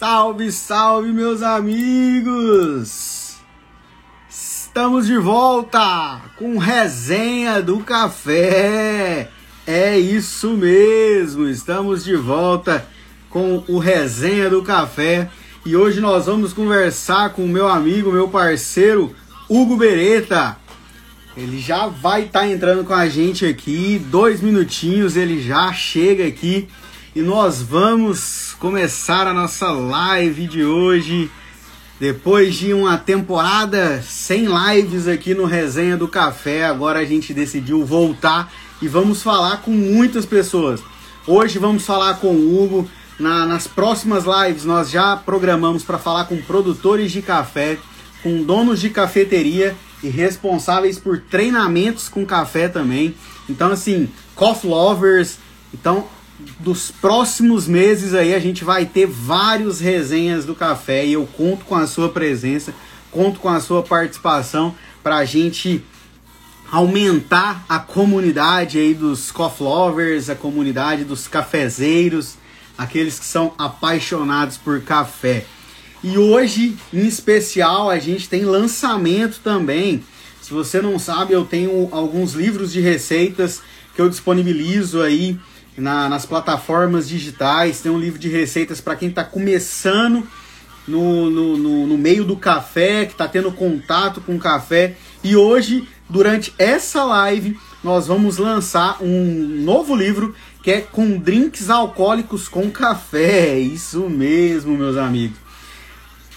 Salve, salve, meus amigos! Estamos de volta com resenha do café. É isso mesmo, estamos de volta com o resenha do café e hoje nós vamos conversar com o meu amigo, meu parceiro Hugo Beretta. Ele já vai estar tá entrando com a gente aqui, dois minutinhos ele já chega aqui e nós vamos começar a nossa live de hoje. Depois de uma temporada sem lives aqui no Resenha do Café, agora a gente decidiu voltar e vamos falar com muitas pessoas. Hoje vamos falar com o Hugo. Na, nas próximas lives nós já programamos para falar com produtores de café, com donos de cafeteria e responsáveis por treinamentos com café também. Então assim, coffee lovers. Então dos próximos meses aí a gente vai ter vários resenhas do café e eu conto com a sua presença, conto com a sua participação para a gente aumentar a comunidade aí dos coffee lovers, a comunidade dos cafezeiros, aqueles que são apaixonados por café. E hoje, em especial, a gente tem lançamento também. Se você não sabe, eu tenho alguns livros de receitas que eu disponibilizo aí na, nas plataformas digitais, tem um livro de receitas para quem está começando no, no, no, no, meio do café, que está tendo contato com o café. E hoje, durante essa live, nós vamos lançar um novo livro que é com drinks alcoólicos com café. Isso mesmo, meus amigos.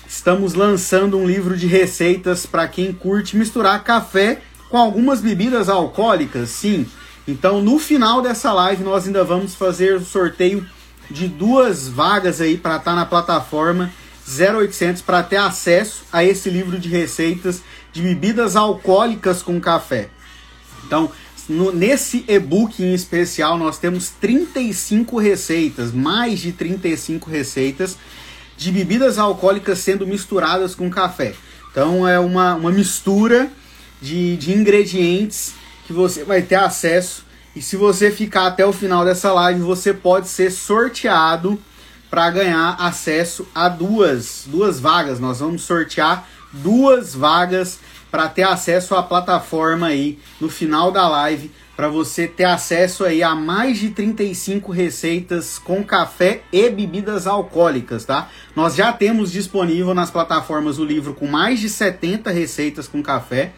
Estamos lançando um livro de receitas para quem curte misturar café com algumas bebidas alcoólicas, sim. Então, no final dessa live, nós ainda vamos fazer o sorteio de duas vagas aí para estar tá na plataforma 0800 para ter acesso a esse livro de receitas de bebidas alcoólicas com café. Então, no, nesse e-book em especial, nós temos 35 receitas, mais de 35 receitas de bebidas alcoólicas sendo misturadas com café. Então, é uma, uma mistura de, de ingredientes que você vai ter acesso. E se você ficar até o final dessa live, você pode ser sorteado para ganhar acesso a duas, duas vagas. Nós vamos sortear duas vagas para ter acesso à plataforma aí no final da live, para você ter acesso aí a mais de 35 receitas com café e bebidas alcoólicas, tá? Nós já temos disponível nas plataformas o livro com mais de 70 receitas com café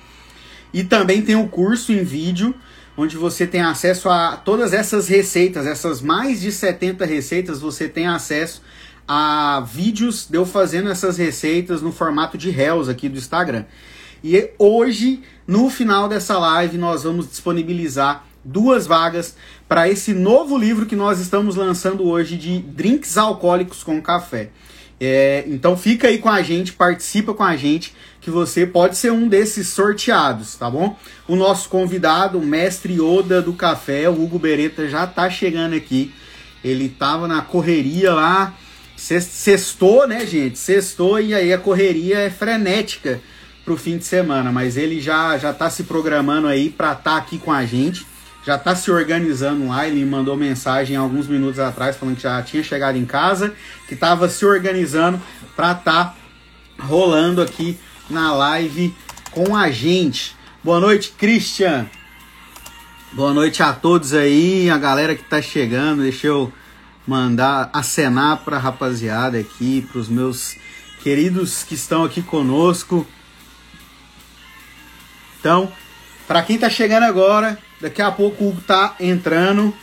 e também tem o curso em vídeo, onde você tem acesso a todas essas receitas, essas mais de 70 receitas, você tem acesso a vídeos de eu fazendo essas receitas no formato de réus aqui do Instagram. E hoje, no final dessa live, nós vamos disponibilizar duas vagas para esse novo livro que nós estamos lançando hoje de drinks alcoólicos com café. É, então fica aí com a gente, participa com a gente, que você pode ser um desses sorteados, tá bom? O nosso convidado, o mestre Oda do café, o Hugo Beretta, já tá chegando aqui. Ele tava na correria lá, sextou, né, gente? Sextou e aí a correria é frenética pro fim de semana, mas ele já já tá se programando aí para estar tá aqui com a gente já está se organizando lá. Ele mandou mensagem alguns minutos atrás falando que já tinha chegado em casa, que estava se organizando para estar tá rolando aqui na live com a gente. Boa noite, Christian. Boa noite a todos aí, a galera que está chegando. Deixa eu mandar acenar para a rapaziada aqui, para os meus queridos que estão aqui conosco. Então, para quem está chegando agora, Daqui a pouco o Hugo tá entrando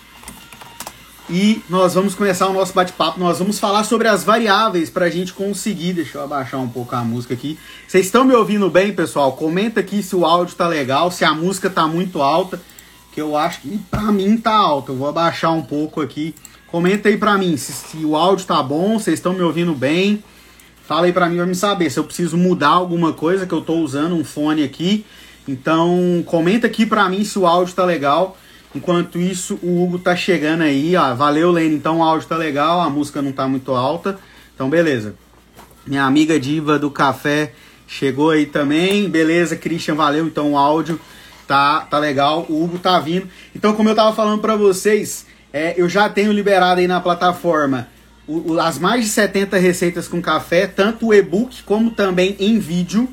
e nós vamos começar o nosso bate-papo. Nós vamos falar sobre as variáveis para a gente conseguir. Deixa eu abaixar um pouco a música aqui. Vocês estão me ouvindo bem, pessoal? Comenta aqui se o áudio tá legal, se a música tá muito alta, que eu acho que para mim tá alta. Eu vou abaixar um pouco aqui. Comenta aí para mim se, se, o áudio tá bom, vocês estão me ouvindo bem. Fala aí para mim para me saber se eu preciso mudar alguma coisa que eu tô usando um fone aqui então, comenta aqui pra mim se o áudio tá legal. Enquanto isso, o Hugo tá chegando aí, ó. Valeu, Lene. Então o áudio tá legal, a música não tá muito alta. Então, beleza. Minha amiga diva do café chegou aí também. Beleza, Christian, valeu. Então o áudio tá, tá legal. O Hugo tá vindo. Então, como eu tava falando pra vocês, é, eu já tenho liberado aí na plataforma o, as mais de 70 receitas com café, tanto o e-book como também em vídeo.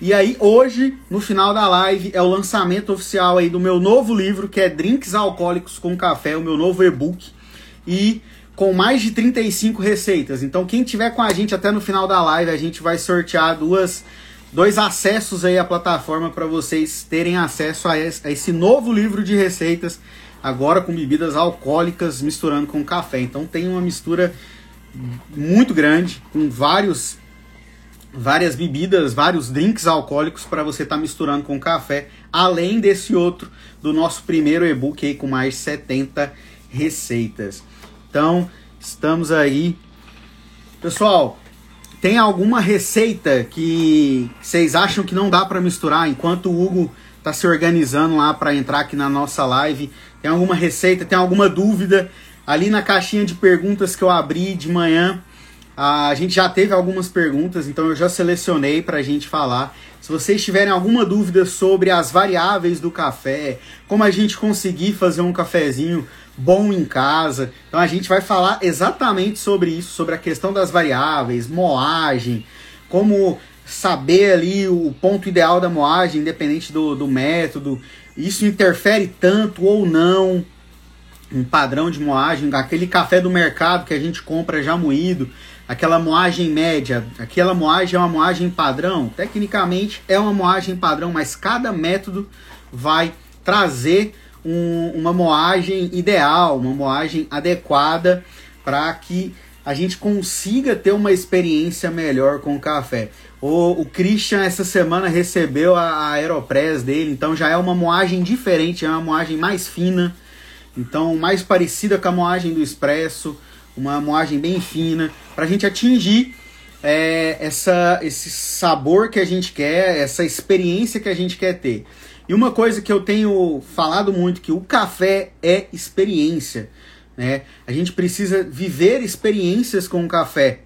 E aí hoje, no final da live, é o lançamento oficial aí do meu novo livro, que é Drinks Alcoólicos com Café, o meu novo e-book. E com mais de 35 receitas. Então quem tiver com a gente até no final da live, a gente vai sortear duas dois acessos aí à plataforma para vocês terem acesso a esse, a esse novo livro de receitas agora com bebidas alcoólicas misturando com café. Então tem uma mistura muito grande com vários várias bebidas, vários drinks alcoólicos para você estar tá misturando com café, além desse outro do nosso primeiro e-book aí com mais 70 receitas. Então, estamos aí. Pessoal, tem alguma receita que vocês acham que não dá para misturar enquanto o Hugo está se organizando lá para entrar aqui na nossa live? Tem alguma receita, tem alguma dúvida? Ali na caixinha de perguntas que eu abri de manhã, a gente já teve algumas perguntas, então eu já selecionei para a gente falar. Se vocês tiverem alguma dúvida sobre as variáveis do café, como a gente conseguir fazer um cafezinho bom em casa, então a gente vai falar exatamente sobre isso, sobre a questão das variáveis, moagem, como saber ali o ponto ideal da moagem, independente do, do método, isso interfere tanto ou não um padrão de moagem, aquele café do mercado que a gente compra já moído, aquela moagem média, aquela moagem é uma moagem padrão? Tecnicamente é uma moagem padrão, mas cada método vai trazer um, uma moagem ideal, uma moagem adequada para que a gente consiga ter uma experiência melhor com o café. O, o Christian essa semana recebeu a, a Aeropress dele, então já é uma moagem diferente, é uma moagem mais fina, então mais parecida com a moagem do Expresso, uma moagem bem fina, para a gente atingir é, essa, esse sabor que a gente quer, essa experiência que a gente quer ter. E uma coisa que eu tenho falado muito, que o café é experiência. Né? A gente precisa viver experiências com o café.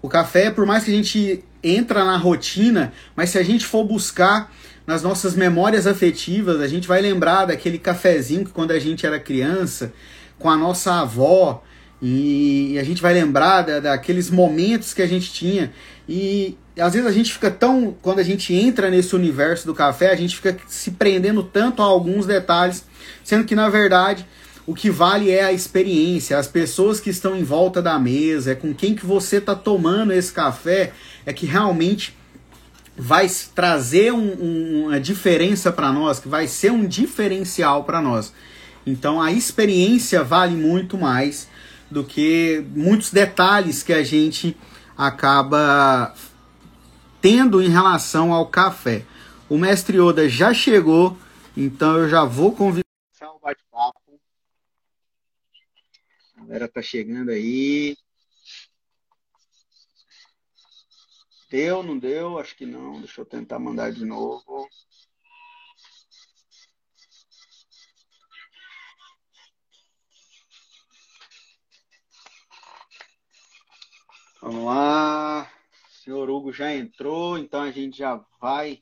O café, por mais que a gente entra na rotina, mas se a gente for buscar nas nossas memórias afetivas, a gente vai lembrar daquele cafezinho que quando a gente era criança, com a nossa avó, e a gente vai lembrar da, daqueles momentos que a gente tinha. E às vezes a gente fica tão. Quando a gente entra nesse universo do café, a gente fica se prendendo tanto a alguns detalhes, sendo que na verdade o que vale é a experiência, as pessoas que estão em volta da mesa, é com quem que você está tomando esse café, é que realmente vai trazer um, um, uma diferença para nós, que vai ser um diferencial para nós. Então a experiência vale muito mais do que muitos detalhes que a gente acaba tendo em relação ao café. O mestre Oda já chegou, então eu já vou convidar o bate-papo galera tá chegando aí. Deu, não deu? Acho que não. Deixa eu tentar mandar de novo. Vamos lá. O senhor Hugo já entrou, então a gente já vai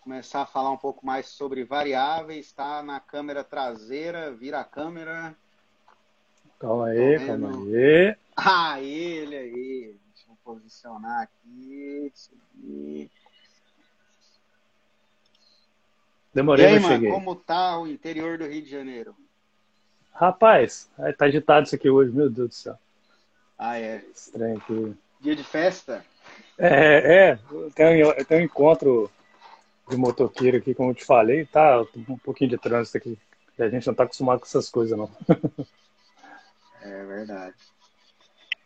começar a falar um pouco mais sobre variáveis. Está na câmera traseira, vira a câmera. Calma aí, tá calma aí. Ah, ele aí. Deixa eu posicionar aqui. Demorei, e aí, mas cheguei. como tá o interior do Rio de Janeiro? Rapaz, tá agitado isso aqui hoje, meu Deus do céu. Ah, é. Estranho aqui. Dia de festa? É, é. Tenho, eu tenho um encontro de motoqueiro aqui, como eu te falei, tá um pouquinho de trânsito aqui. A gente não tá acostumado com essas coisas, não. É verdade.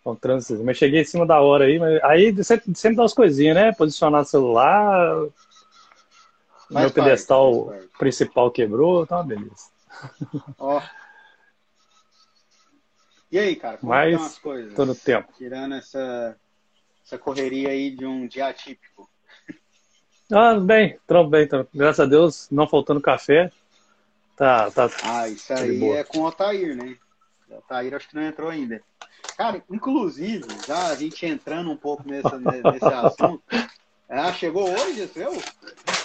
Com trânsito. Mas cheguei em cima da hora aí, mas aí sempre, sempre dá umas coisinhas, né? Posicionar o celular. Faz meu pedestal principal quebrou, tá uma beleza. Ó. E aí, cara, como mas, estão as coisas? Todo tempo. Tirando essa, essa correria aí de um dia atípico. Ah, bem, trampo bem, trampo. Graças a Deus, não faltando café. Tá, tá. Ah, isso aí é com o Otair, né? O Taíra acho que não entrou ainda. Cara, inclusive, já a gente entrando um pouco nesse, nesse assunto. Ah, chegou hoje seu?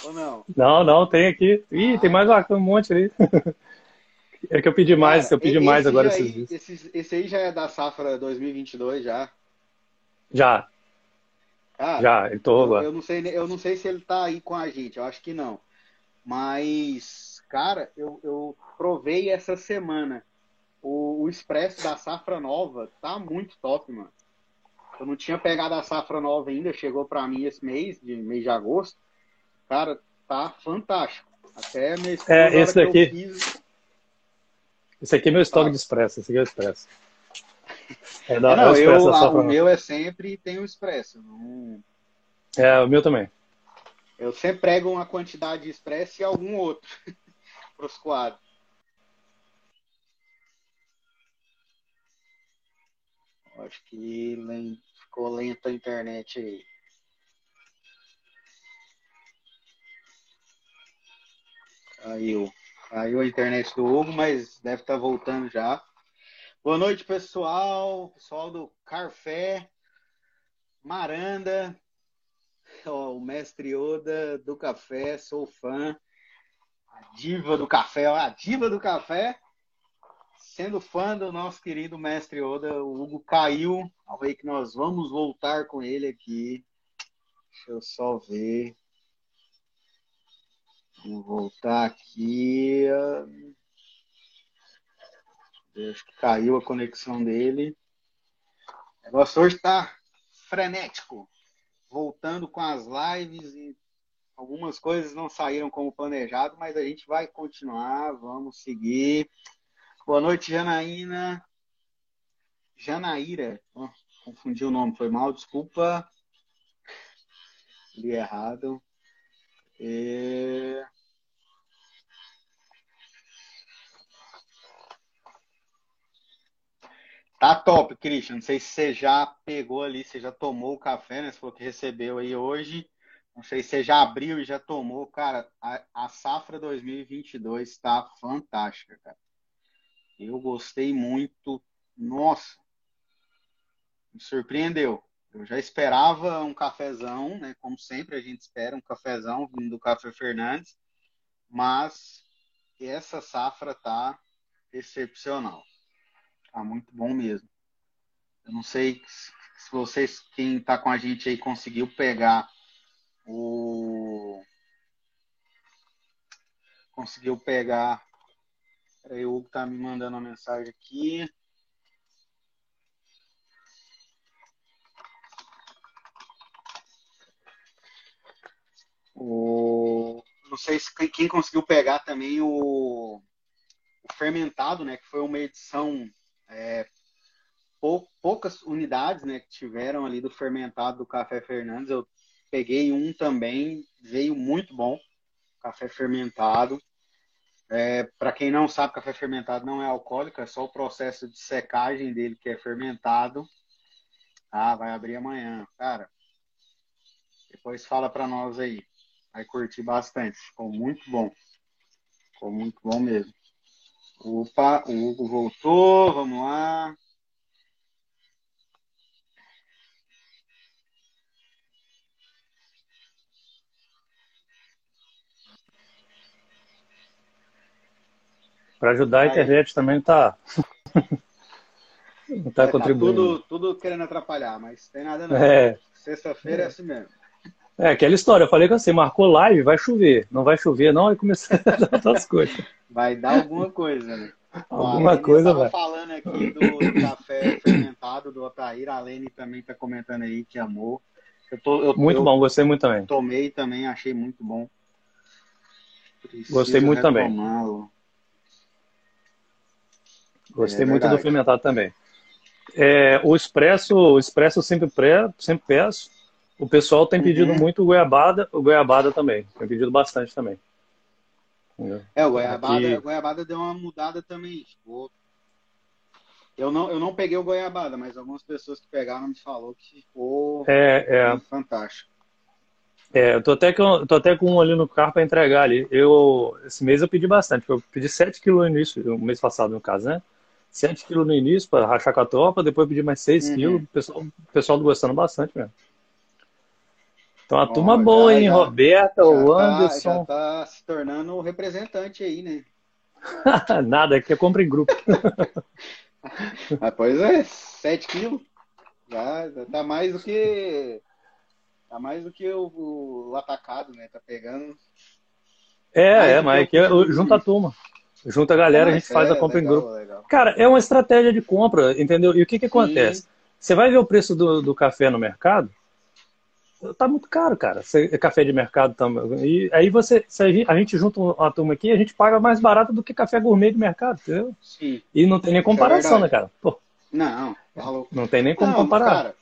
Ou não? Não, não, tem aqui. Ih, ah. tem mais um monte ali. É que eu pedi mais, Cara, eu pedi mais agora aí, esse, esse aí já é da safra 2022 já. Já. Ah, Já, ele torrou agora. Eu não, sei, eu não sei se ele tá aí com a gente, eu acho que não. Mas, cara, eu, eu provei essa semana. O, o Expresso da Safra Nova tá muito top, mano. Eu não tinha pegado a Safra Nova ainda, chegou para mim esse mês, de mês de agosto. Cara, tá fantástico. Até mês É, esse daqui. Fiz... Esse aqui é meu estoque ah. de Expresso, esse aqui é o Expresso. É, da, não, é o, expresso, eu, a, o meu é sempre tem o Expresso. Não... É, o meu também. Eu sempre prego uma quantidade de expresso e algum outro para os quadros. Acho que ficou lenta a internet aí. Caiu. Caiu a internet do Hugo, mas deve estar tá voltando já. Boa noite, pessoal. Pessoal do Carfé, Maranda, o mestre Oda do café, sou fã. A diva do café, a diva do café. Sendo fã do nosso querido mestre Oda, o Hugo caiu. Ao ver que nós vamos voltar com ele aqui. Deixa eu só ver. Vou voltar aqui. Acho que caiu a conexão dele. O negócio hoje está frenético voltando com as lives e algumas coisas não saíram como planejado, mas a gente vai continuar, vamos seguir. Boa noite, Janaína. Janaíra. Oh, confundi o nome, foi mal, desculpa. Li errado. E... Tá top, Christian. Não sei se você já pegou ali, você já tomou o café, né? Você falou que recebeu aí hoje. Não sei se você já abriu e já tomou. Cara, a, a safra 2022 está fantástica, cara. Eu gostei muito. Nossa, me surpreendeu. Eu já esperava um cafezão, né? Como sempre a gente espera um cafezão vindo do Café Fernandes, mas essa safra tá excepcional. Tá muito bom mesmo. Eu não sei se vocês, quem está com a gente aí, conseguiu pegar o. Conseguiu pegar. Peraí, o Hugo tá me mandando uma mensagem aqui. O... Não sei se quem conseguiu pegar também o, o fermentado, né? Que foi uma edição é, pou, poucas unidades né, que tiveram ali do fermentado do Café Fernandes. Eu peguei um também, veio muito bom, café fermentado. É, Para quem não sabe, café fermentado não é alcoólico, é só o processo de secagem dele que é fermentado. Ah, vai abrir amanhã, cara. Depois fala para nós aí. Vai curtir bastante. Ficou muito bom. Ficou muito bom mesmo. Opa, o Hugo voltou, vamos lá. Para ajudar a internet também tá. não tá é, tá contribuindo. Tá tudo, tudo querendo atrapalhar, mas tem nada não. É. Sexta-feira é. é assim mesmo. É, aquela história, eu falei que você marcou live, vai chover. Não vai chover, não, e começar a dar outras coisas. Vai dar alguma coisa, né? Alguma coisa, vai. falando aqui do, do, café fermentado do Otair, a Lene também tá comentando aí que amou. Eu tô, eu, muito eu bom, gostei muito também. Tomei também, achei muito bom. Preciso gostei muito também. Gostei é, muito verdade. do fermentado também. É, o expresso, o expresso sempre pré, sempre peço. O pessoal tem pedido uhum. muito goiabada, o goiabada também. Tem pedido bastante também. É, o goiabada, Aqui... goiabada deu uma mudada também. Tipo, eu não, eu não peguei o goiabada, mas algumas pessoas que pegaram me falou que ficou é, é. fantástico. É, eu tô até, com, tô até com um ali no carro para entregar ali. Eu, esse mês eu pedi bastante, eu pedi 7 quilos no início, o mês passado no caso, né? 7 quilos no início para rachar com a tropa, depois pedi mais 6 uhum. quilos. O pessoal, o pessoal gostando bastante mesmo. Então a turma boa, já, hein? Já, Roberta, já o tá, Anderson. Já tá se tornando o representante aí, né? Nada, é que eu compro em grupo. ah, pois é, 7 quilos. Já, tá mais do que. Tá mais do que o, o atacado, né? Tá pegando. É, é, mas é, junta a turma. Junta a galera, a gente faz a é compra legal, em grupo. Legal. Cara, é uma estratégia de compra, entendeu? E o que que acontece? Você vai ver o preço do, do café no mercado, tá muito caro, cara. Café de mercado também. E aí você, se a gente, junta uma turma aqui, a gente paga mais barato do que café gourmet de mercado, entendeu? Sim. E não tem nem é comparação, é né, cara? Pô. Não, falou. Não tem nem como não, comparar. Cara,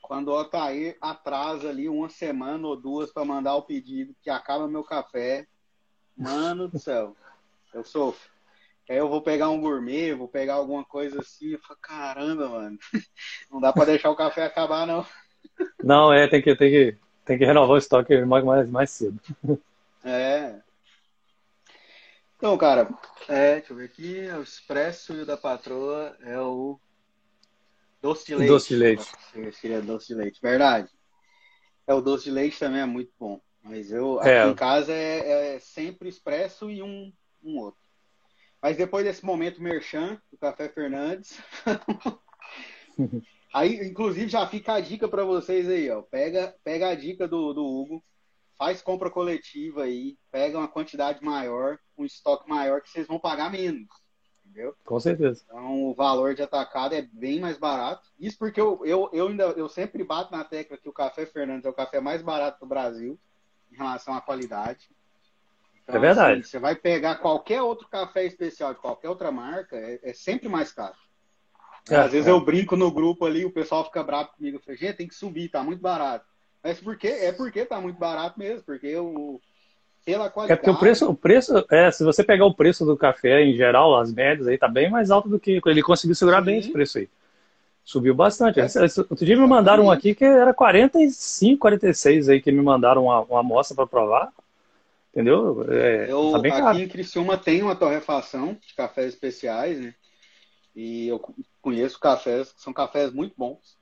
quando o Otair atrasa ali uma semana ou duas para mandar o pedido que acaba meu café, mano do céu, eu sofro. Aí eu vou pegar um gourmet, vou pegar alguma coisa assim, eu falo, caramba, mano, não dá para deixar o café acabar, não. Não, é, tem que, tem que, tem que renovar o estoque mais, mais, cedo. É. Então, cara, é, deixa eu ver aqui, o expresso e o da patroa é o doce de leite. Doce de leite. Seria doce de leite, verdade. É, o doce de leite também é muito bom. Mas eu, aqui é. em casa, é, é, sempre expresso e um, um outro. Mas depois desse momento merchan, do Café Fernandes, Aí, inclusive, já fica a dica para vocês aí, ó. Pega, pega a dica do, do Hugo, faz compra coletiva aí, pega uma quantidade maior, um estoque maior que vocês vão pagar menos. Entendeu? Com certeza. Então o valor de atacado é bem mais barato. Isso porque eu, eu, eu ainda eu sempre bato na tecla que o café Fernandes é o café mais barato do Brasil em relação à qualidade. Então, é verdade. Assim, você vai pegar qualquer outro café especial de qualquer outra marca, é, é sempre mais caro. É, Às vezes é. eu brinco no grupo ali, o pessoal fica bravo comigo. Eu falo, gente, tem que subir, tá muito barato. Mas por quê? É porque tá muito barato mesmo, porque o, pela qualidade. É porque o preço, o preço, é, se você pegar o preço do café em geral, as médias aí, tá bem mais alto do que. Ele conseguiu segurar Sim. bem esse preço aí. Subiu bastante. É. Outro dia me mandaram um aqui que era 45, 46 aí, que me mandaram uma, uma amostra para provar. Entendeu? É, eu, tá aqui caro. em Criciúma tem uma torrefação de cafés especiais, né? E eu conheço cafés que são cafés muito bons.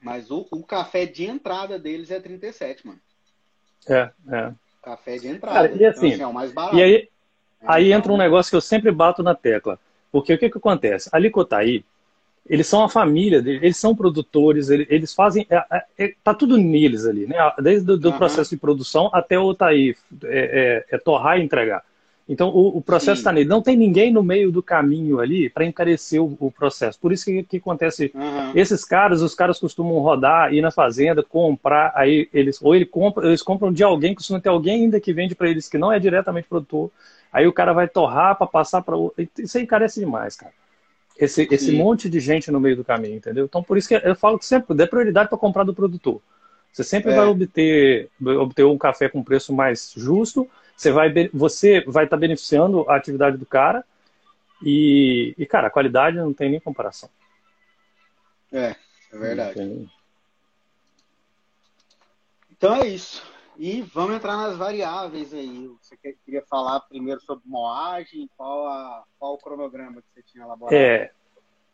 Mas o, o café de entrada deles é 37, mano. É, é. Café de entrada. Cara, e assim, então, assim, é o mais barato. E aí, é, aí então... entra um negócio que eu sempre bato na tecla. Porque o que, que acontece? A Licotaí, eles são a família, eles são produtores, eles fazem. É, é, é, tá tudo neles ali, né? Desde o uhum. processo de produção até o Taí é, é, é torrar e entregar. Então, o, o processo está nele. Não tem ninguém no meio do caminho ali para encarecer o, o, processo. Por isso que, que acontece. Uhum. Esses caras, os caras costumam rodar, ir na fazenda, comprar, aí eles. Ou ele compra, eles compram de alguém, costuma ter alguém ainda que vende para eles que não é diretamente produtor. Aí o cara vai torrar para passar para outro. Isso aí encarece demais, cara. Esse, esse monte de gente no meio do caminho, entendeu? Então, por isso que eu falo que sempre dê prioridade para comprar do produtor. Você sempre é. vai obter, obter um café com preço mais justo você vai você vai estar tá beneficiando a atividade do cara e, e, cara, a qualidade não tem nem comparação. É, é verdade. Então é isso. E vamos entrar nas variáveis aí. Você queria falar primeiro sobre moagem? Qual, a, qual o cronograma que você tinha elaborado? É,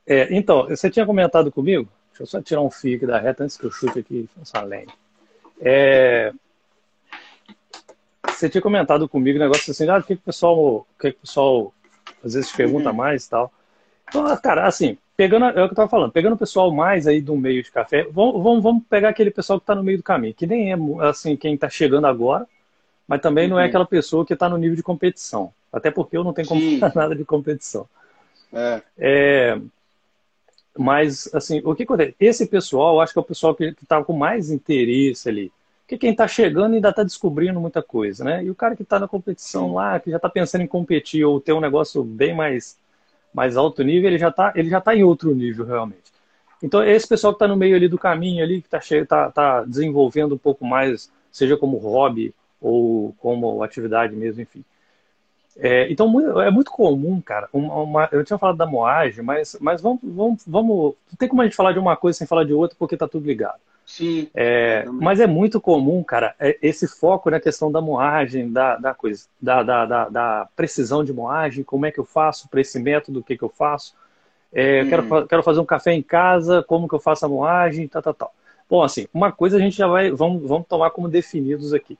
é, então, você tinha comentado comigo? Deixa eu só tirar um fio aqui da reta antes que eu chute aqui essa lenha. É, você tinha comentado comigo um negócio assim, ah, o que, que o pessoal, o que, que o pessoal às vezes pergunta uhum. mais e tal. Então, cara, assim, pegando, é o que eu tava falando, pegando o pessoal mais aí do meio de café, vamos, vamos, vamos pegar aquele pessoal que está no meio do caminho, que nem é, assim, quem está chegando agora, mas também uhum. não é uhum. aquela pessoa que está no nível de competição. Até porque eu não tenho como nada de competição. É. é. Mas, assim, o que acontece? Esse pessoal, eu acho que é o pessoal que está com mais interesse ali. Porque quem está chegando ainda está descobrindo muita coisa, né? E o cara que está na competição lá, que já está pensando em competir ou ter um negócio bem mais, mais alto nível, ele já está tá em outro nível realmente. Então esse pessoal que está no meio ali do caminho ali, que está tá, tá desenvolvendo um pouco mais, seja como hobby ou como atividade mesmo, enfim. É, então é muito comum, cara. Uma, uma, eu tinha falado da moagem, mas, mas vamos, vamos, vamos. Não tem como a gente falar de uma coisa sem falar de outra, porque está tudo ligado. Sim. É, mas é muito comum, cara, é, esse foco na questão da moagem, da, da coisa, da, da, da, da, precisão de moagem, como é que eu faço para esse método, o que, que eu faço. É, hum. quero, quero fazer um café em casa, como que eu faço a moagem, tal, tal, tal. Bom, assim, uma coisa a gente já vai, vamos, vamos tomar como definidos aqui.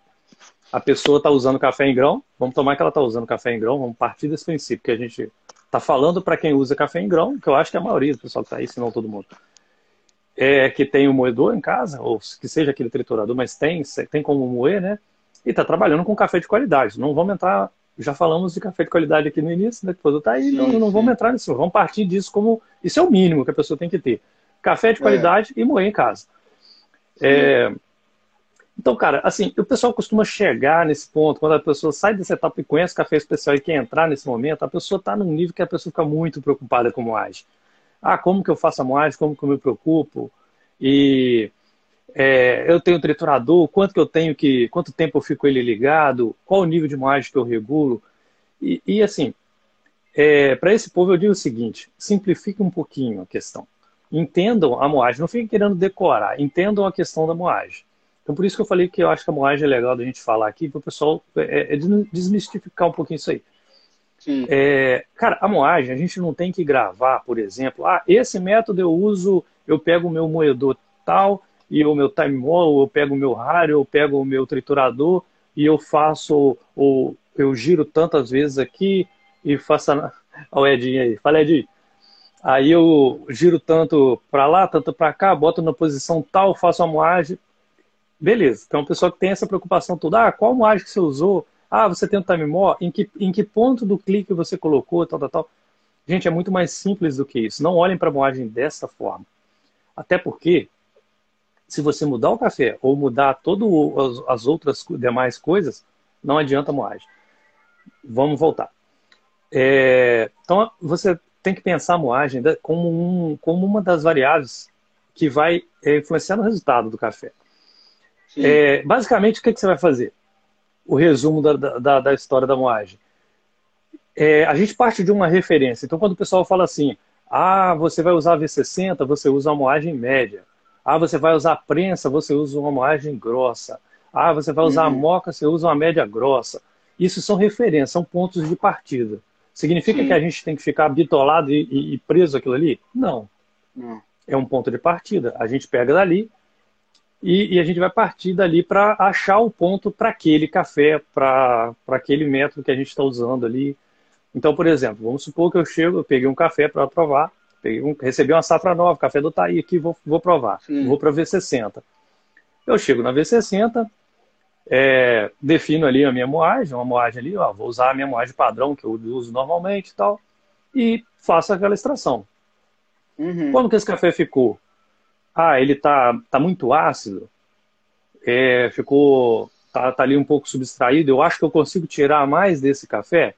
A pessoa está usando café em grão, vamos tomar que ela está usando café em grão, vamos partir desse princípio que a gente está falando para quem usa café em grão, que eu acho que é a maioria do pessoal que está aí, se não todo mundo. É, que tem o um moedor em casa, ou que seja aquele triturador, mas tem, tem como moer, né? E está trabalhando com café de qualidade. Não vamos entrar, já falamos de café de qualidade aqui no início, né? O produto está aí, sim, não, não vamos entrar nisso. Vamos partir disso como. Isso é o mínimo que a pessoa tem que ter. Café de é. qualidade é. e moer em casa. É, então, cara, assim, o pessoal costuma chegar nesse ponto, quando a pessoa sai dessa etapa e conhece café especial e quer entrar nesse momento, a pessoa está num nível que a pessoa fica muito preocupada com moagem. Ah, como que eu faço a moagem, como que eu me preocupo? E é, eu tenho triturador, quanto que eu tenho que, quanto tempo eu fico ele ligado, qual o nível de moagem que eu regulo? E, e assim, é, para esse povo eu digo o seguinte, simplifique um pouquinho a questão. Entendam a moagem, não fiquem querendo decorar, entendam a questão da moagem. Então, por isso que eu falei que eu acho que a moagem é legal da gente falar aqui, para o pessoal é, é desmistificar um pouquinho isso aí. É, cara, a moagem, a gente não tem que gravar, por exemplo, ah, esse método eu uso, eu pego o meu moedor tal, e o meu time wall, eu pego o meu rádio, eu pego o meu triturador, e eu faço, ou eu giro tantas vezes aqui, e faço. Olha o Edinho aí, fala Edinho. Aí eu giro tanto para lá, tanto para cá, boto na posição tal, faço a moagem. Beleza. Então, o pessoal que tem essa preocupação toda, ah, qual moagem que você usou? Ah, você tem um time more? Em que, em que ponto do clique você colocou, tal, tal, tal. Gente, é muito mais simples do que isso. Não olhem para a moagem dessa forma. Até porque, se você mudar o café ou mudar todas as outras demais coisas, não adianta a moagem. Vamos voltar. É, então, você tem que pensar a moagem como, um, como uma das variáveis que vai é, influenciar no resultado do café. É, basicamente, o que, que, você vai fazer? O resumo da, da, da história da moagem. É, a gente parte de uma referência. Então, quando o pessoal fala assim, ah, você vai usar V60, você usa uma moagem média. Ah, você vai usar prensa, você usa uma moagem grossa. Ah, você vai usar uhum. a moca, você usa uma média grossa. Isso são referências, são pontos de partida. Significa Sim. que a gente tem que ficar bitolado e, e, e preso aquilo ali? Não. Não. É um ponto de partida. A gente pega dali e, e a gente vai partir dali para achar o ponto para aquele café, para aquele método que a gente está usando ali. Então, por exemplo, vamos supor que eu chego, eu peguei um café para provar, peguei um, recebi uma safra nova, café do Taí aqui, vou, vou provar. Sim. Vou para V60. Eu chego na V60, é, defino ali a minha moagem, uma moagem ali, ó, vou usar a minha moagem padrão que eu uso normalmente e tal, e faço aquela extração. Uhum. Como que esse café ficou? Ah, ele tá, tá muito ácido, é, ficou, tá, tá ali um pouco subtraído, eu acho que eu consigo tirar mais desse café,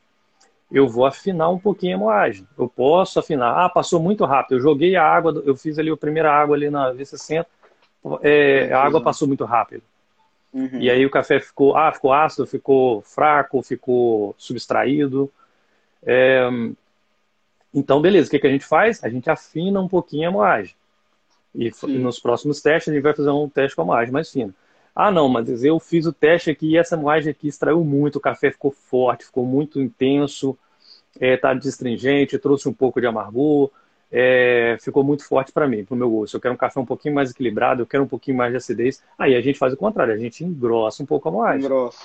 eu vou afinar um pouquinho a moagem. Eu posso afinar. Ah, passou muito rápido. Eu joguei a água, eu fiz ali a primeira água ali na V60, é, a água passou muito rápido. Uhum. E aí o café ficou, ah, ficou ácido, ficou fraco, ficou subtraído. É, então, beleza, o que, que a gente faz? A gente afina um pouquinho a moagem. E nos próximos testes a gente vai fazer um teste com a moagem mais fina. Ah, não, mas eu fiz o teste aqui e essa moagem aqui extraiu muito, o café ficou forte, ficou muito intenso, é, tá distringente, trouxe um pouco de amargor, é, ficou muito forte para mim, para o meu gosto. Eu quero um café um pouquinho mais equilibrado, eu quero um pouquinho mais de acidez. Aí a gente faz o contrário, a gente engrossa um pouco a moagem. Engrossa.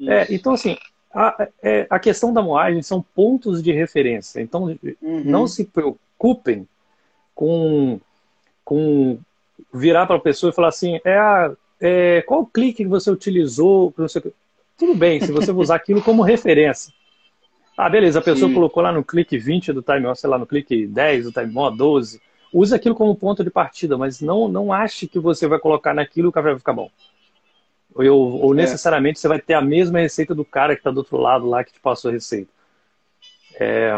É, então, assim, a, é, a, questão da moagem são pontos de referência. Então, uhum. não se preocupem com com virar para a pessoa e falar assim, é, a, é qual clique que você utilizou? Tudo bem, se você usar aquilo como referência. Ah, beleza, a pessoa Sim. colocou lá no clique 20 do time sei lá, no clique 10 do time 12. Use aquilo como ponto de partida, mas não, não ache que você vai colocar naquilo e o café vai ficar bom. Ou, ou é. necessariamente você vai ter a mesma receita do cara que está do outro lado lá que te passou a receita. É,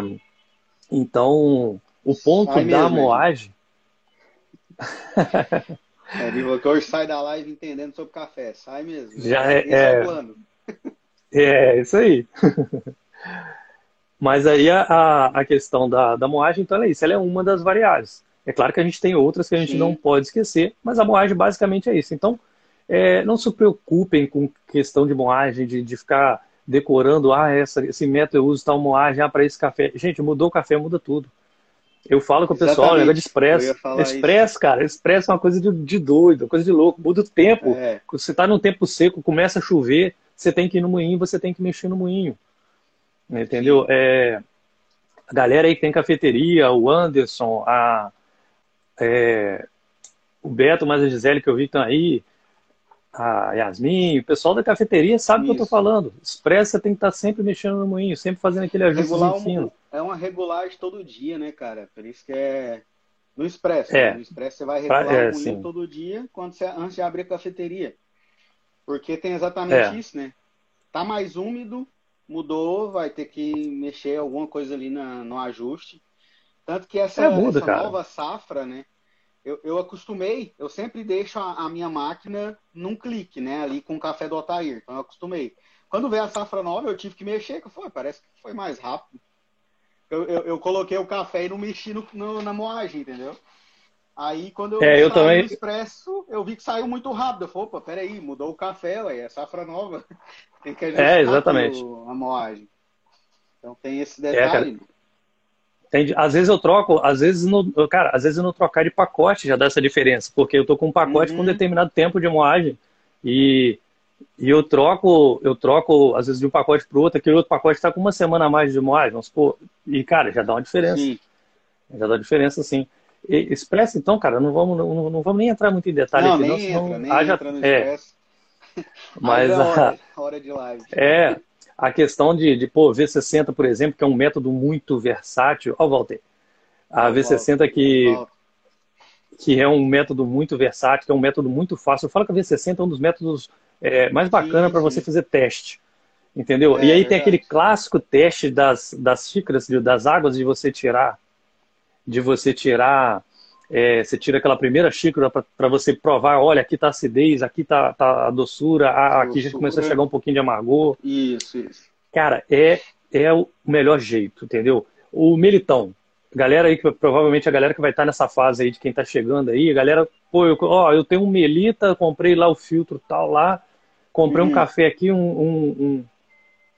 então, o ponto Sai da mesmo, moagem é, ele que hoje sai da live entendendo sobre café. Sai mesmo. Já é, é, é, é, isso aí. Mas aí a, a questão da, da moagem, então é isso, ela é uma das variáveis. É claro que a gente tem outras que a gente Sim. não pode esquecer, mas a moagem basicamente é isso. Então, é, não se preocupem com questão de moagem, de, de ficar decorando, ah, essa, esse método eu uso tal moagem, ah, para esse café. Gente, mudou o café, muda tudo. Eu falo com o pessoal, o negócio de expresso. Expresso, isso. cara, expresso é uma coisa de, de doido, uma coisa de louco. Muda o tempo. É. Você está num tempo seco, começa a chover, você tem que ir no moinho, você tem que mexer no moinho. Entendeu? É, a galera aí que tem cafeteria, o Anderson, a, é, o Beto, mais a Gisele que eu vi que estão aí, a Yasmin, o pessoal da cafeteria sabe o que eu estou falando. Expresso você tem que estar tá sempre mexendo no moinho, sempre fazendo aquele ajuste um, É uma regulagem todo dia, né, cara? Por isso que é no Expresso. É. Né? No Expresso você vai regular é, todo dia quando você, antes de abrir a cafeteria. Porque tem exatamente é. isso, né? Tá mais úmido, mudou, vai ter que mexer alguma coisa ali na, no ajuste. Tanto que essa, é, muda, essa nova safra, né? Eu, eu acostumei, eu sempre deixo a, a, minha máquina num clique, né? Ali com o café do Altair. Então eu acostumei. Quando veio a safra nova, eu tive que mexer, que foi, parece que foi mais rápido. Eu, eu, eu, coloquei o café e não mexi no, no, na moagem, entendeu? Aí quando eu, é, eu também... no expresso, eu vi que saiu muito rápido. Eu falei, opa, peraí, mudou o café, ué, é safra nova. tem que ajustar é, exatamente. a moagem. Então tem esse detalhe. É, tem, às vezes eu troco, às vezes no, cara, às vezes eu não trocar de pacote já dá essa diferença, porque eu tô com um pacote uhum. com um determinado tempo de moagem e, e eu troco, eu troco às vezes de um pacote para o outro, aquele outro pacote está com uma semana a mais de moagem, vamos supor, e cara, já dá uma diferença. Sim. Já dá uma diferença sim. Expresso, então, cara, não vamos, não, não vamos nem entrar muito em detalhe não, aqui, nem não, entra, nem haja, entra no é, mas a hora, hora de live. É, a questão de, de pô, V60, por exemplo, que é um método muito versátil. Ó, oh, Walter. A V60 que, que é um método muito versátil, que é um método muito fácil. Eu falo que a V60 é um dos métodos é, mais bacanas para você fazer teste. Entendeu? É, e aí tem aquele clássico teste das, das xícaras, das águas de você tirar, de você tirar é, você tira aquela primeira xícara para você provar, olha, aqui está a acidez, aqui está tá a doçura, a, aqui já começa a chegar um pouquinho de amargor. Isso, isso. Cara, é, é o melhor jeito, entendeu? O melitão, galera aí, que provavelmente a galera que vai estar tá nessa fase aí de quem está chegando aí, galera, pô, eu, ó, eu tenho um melita, comprei lá o filtro tal lá, comprei um uhum. café aqui, um, um, um,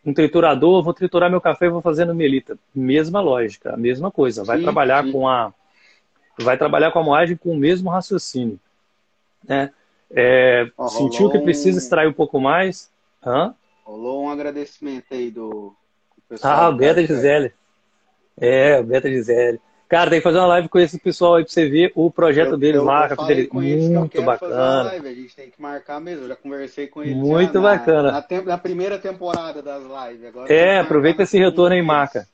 um, triturador, vou triturar meu café e vou fazer no melita. Mesma lógica, a mesma coisa. Vai sim, trabalhar sim. com a vai trabalhar com a moagem com o mesmo raciocínio. Né? É, sentiu que precisa extrair um pouco mais. Hã? Rolou um agradecimento aí do, pessoal. Ah, o Beta Gisele. É, o Beta Gisele. Cara, tem que fazer uma live com esse pessoal aí pra você ver o projeto eu, deles eu, lá, eu dele. Muito bacana. Live, a gente tem que marcar mesmo. Eu já conversei com eles. Muito bacana. Na, na, na, primeira temporada das lives. Agora é, aproveita esse retorno aí, marca.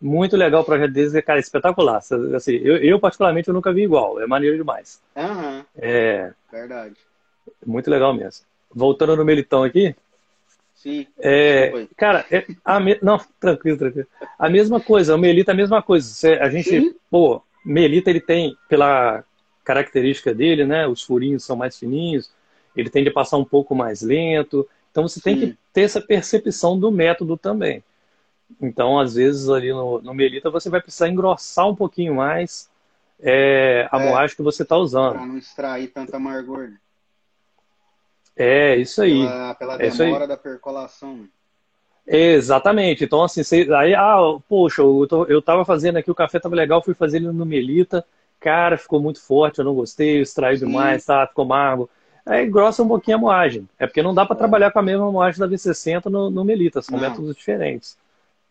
Muito legal o projeto deles, cara, espetacular. Assim, eu, eu, particularmente, eu nunca vi igual. É maneiro demais. Uhum. É. Verdade. Muito legal mesmo. Voltando no Melitão aqui. Sim. É, cara, é, a me... não, tranquilo, tranquilo. A mesma coisa, o Melita é a mesma coisa. A gente, Sim. pô, Melita ele tem, pela característica dele, né? Os furinhos são mais fininhos, ele tende a passar um pouco mais lento. Então você tem Sim. que ter essa percepção do método também. Então, às vezes, ali no, no Melita, você vai precisar engrossar um pouquinho mais é, a é, moagem que você está usando. Para não extrair tanta amargor. Né? É, isso aí. Pela, pela é demora da percolação. Né? Exatamente. Então, assim, você, aí, ah, poxa, eu, tô, eu tava fazendo aqui, o café tava legal, fui fazer ele no Melita. Cara, ficou muito forte, eu não gostei, eu extraí demais, tá? Ficou amargo. Aí engrossa um pouquinho a moagem. É porque não dá para é. trabalhar com a mesma moagem da V60 no, no Melita, são não. métodos diferentes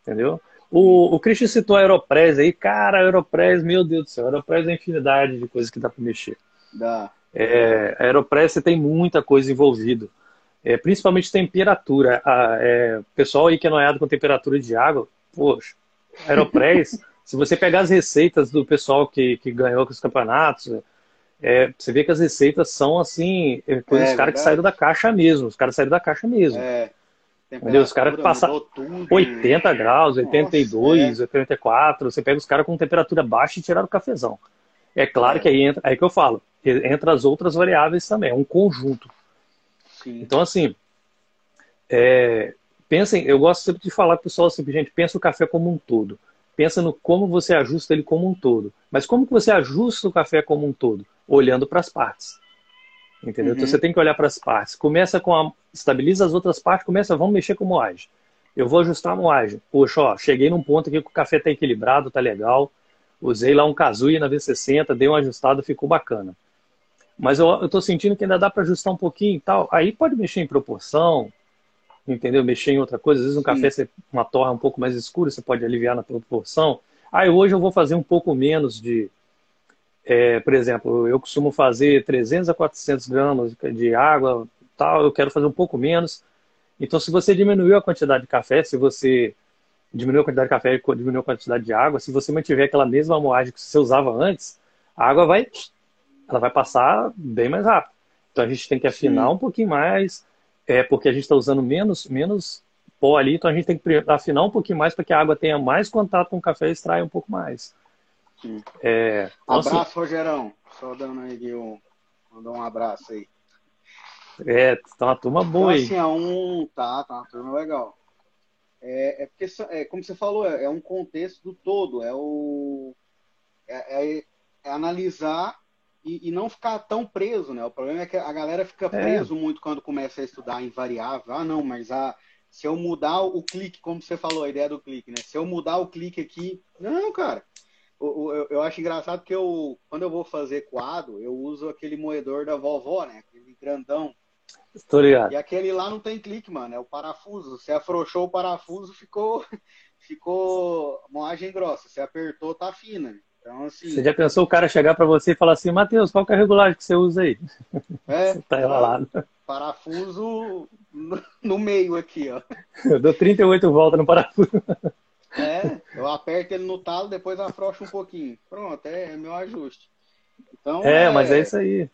entendeu? O, o Christian citou a Aeropress aí, cara, a Aeropress, meu Deus do céu, a Aeropress é infinidade de coisas que dá para mexer. Dá. É, a Aeropress tem muita coisa envolvida, é, principalmente temperatura. A, é, o pessoal aí que é noiado com temperatura de água, poxa, Aeropress, se você pegar as receitas do pessoal que, que ganhou com os campeonatos, é, você vê que as receitas são assim, é, coisas é, caras que saíram da caixa mesmo, os caras saíram da caixa mesmo. É. Entendeu? Os caras passam 80 graus, 82, Nossa, é. 84. Você pega os caras com temperatura baixa e tiraram o cafezão. É claro é. que aí entra, aí que eu falo, entra as outras variáveis também, é um conjunto. Sim. Então, assim, é, pensem, eu gosto sempre de falar para o pessoal assim, gente, pensa o café como um todo. Pensa no como você ajusta ele como um todo. Mas como que você ajusta o café como um todo? Olhando para as partes. Entendeu? Então, uhum. Então você tem que olhar para as partes. Começa com a. Estabiliza as outras partes, começa, vamos mexer com moagem. Eu vou ajustar a moagem. Poxa, ó, cheguei num ponto aqui que o café está equilibrado, tá legal. Usei lá um Kazooie na V60, dei uma ajustada, ficou bacana. Mas eu estou sentindo que ainda dá para ajustar um pouquinho e tal. Aí pode mexer em proporção, entendeu? Mexer em outra coisa. Às vezes um café, você, uma torra um pouco mais escura, você pode aliviar na proporção. Aí hoje eu vou fazer um pouco menos de, é, por exemplo, eu costumo fazer 300 a 400 gramas de água, tal, eu quero fazer um pouco menos. Então, se você diminuiu a quantidade de café, se você diminuiu a quantidade de café e diminuiu a quantidade de água, se você mantiver aquela mesma moagem que você usava antes, a água vai, ela vai passar bem mais rápido. Então, a gente tem que afinar Sim. um pouquinho mais, é porque a gente está usando menos, menos pó ali, então a gente tem que afinar um pouquinho mais para que a água tenha mais contato com o café e extraia um pouco mais. É, então, assim, abraço, assim, Rogerão. Só dando aí um, mandar um abraço aí. É, tá uma turma boa então, aí. Assim, é um. Tá, tá uma turma legal. É, é porque, é, como você falou, é, é um contexto do todo. É o. É, é, é analisar e, e, não ficar tão preso, né? O problema é que a galera fica é. preso muito quando começa a estudar em variável. Ah, não, mas a, se eu mudar o clique, como você falou, a ideia do clique, né? Se eu mudar o clique aqui. Não, cara. Eu, eu, eu acho engraçado que eu, quando eu vou fazer quadro, eu uso aquele moedor da vovó, né? Aquele grandão. Estou ligado. E aquele lá não tem clique, mano. É o parafuso. Você afrouxou o parafuso, ficou, ficou moagem grossa. Você apertou, tá fina. Então, assim... Você já pensou o cara chegar para você e falar assim, Matheus, qual que é a regulagem que você usa aí? É, tá enrolado. Parafuso no, meio aqui, ó. Eu dou 38 voltas no parafuso. É, eu aperto ele no talo, depois afrouxo um pouquinho. Pronto, é, é meu ajuste. Então, é, é, mas é isso aí.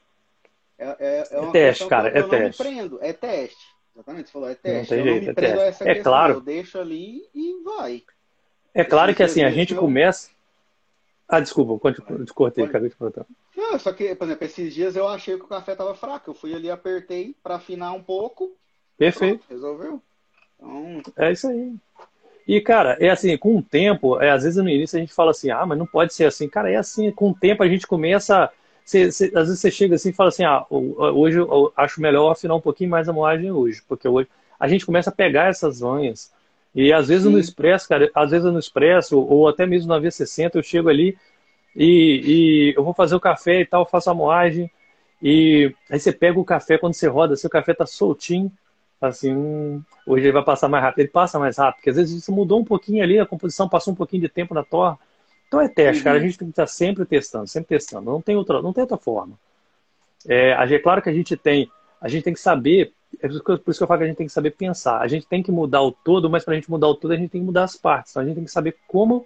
É, é, é, é teste, cara, é teste. prendo, é teste. Exatamente, você falou, é teste. Não tem eu jeito, não me é prendo teste. essa é questão, claro. eu deixo ali e vai. É claro que assim, a gente começa ah, desculpa, te cortei, acabei de cortar. Não, só que, por exemplo, esses dias eu achei que o café estava fraco. Eu fui ali, apertei para afinar um pouco. Perfeito. Pronto, resolveu. Então... É isso aí. E, cara, é assim, com o tempo, é, às vezes no início a gente fala assim, ah, mas não pode ser assim. Cara, é assim, com o tempo a gente começa. Você, você, às vezes você chega assim e fala assim, ah, hoje eu acho melhor afinar um pouquinho mais a moagem hoje, porque hoje a gente começa a pegar essas manhas e às vezes Sim. no Expresso, cara, às vezes no Expresso, ou até mesmo na V60, eu chego ali e, e, eu vou fazer o café e tal, faço a moagem. E aí você pega o café quando você roda, se o café tá soltinho, assim, hum, hoje ele vai passar mais rápido. Ele passa mais rápido, porque às vezes isso mudou um pouquinho ali, a composição passou um pouquinho de tempo na torre. Então é teste, uhum. cara. A gente tem que estar sempre testando, sempre testando. Não tem outra, não tem outra forma. É, é claro que a gente tem, a gente tem que saber é por isso que eu falo que a gente tem que saber pensar. A gente tem que mudar o todo, mas para a gente mudar o todo, a gente tem que mudar as partes. Então a gente tem que saber como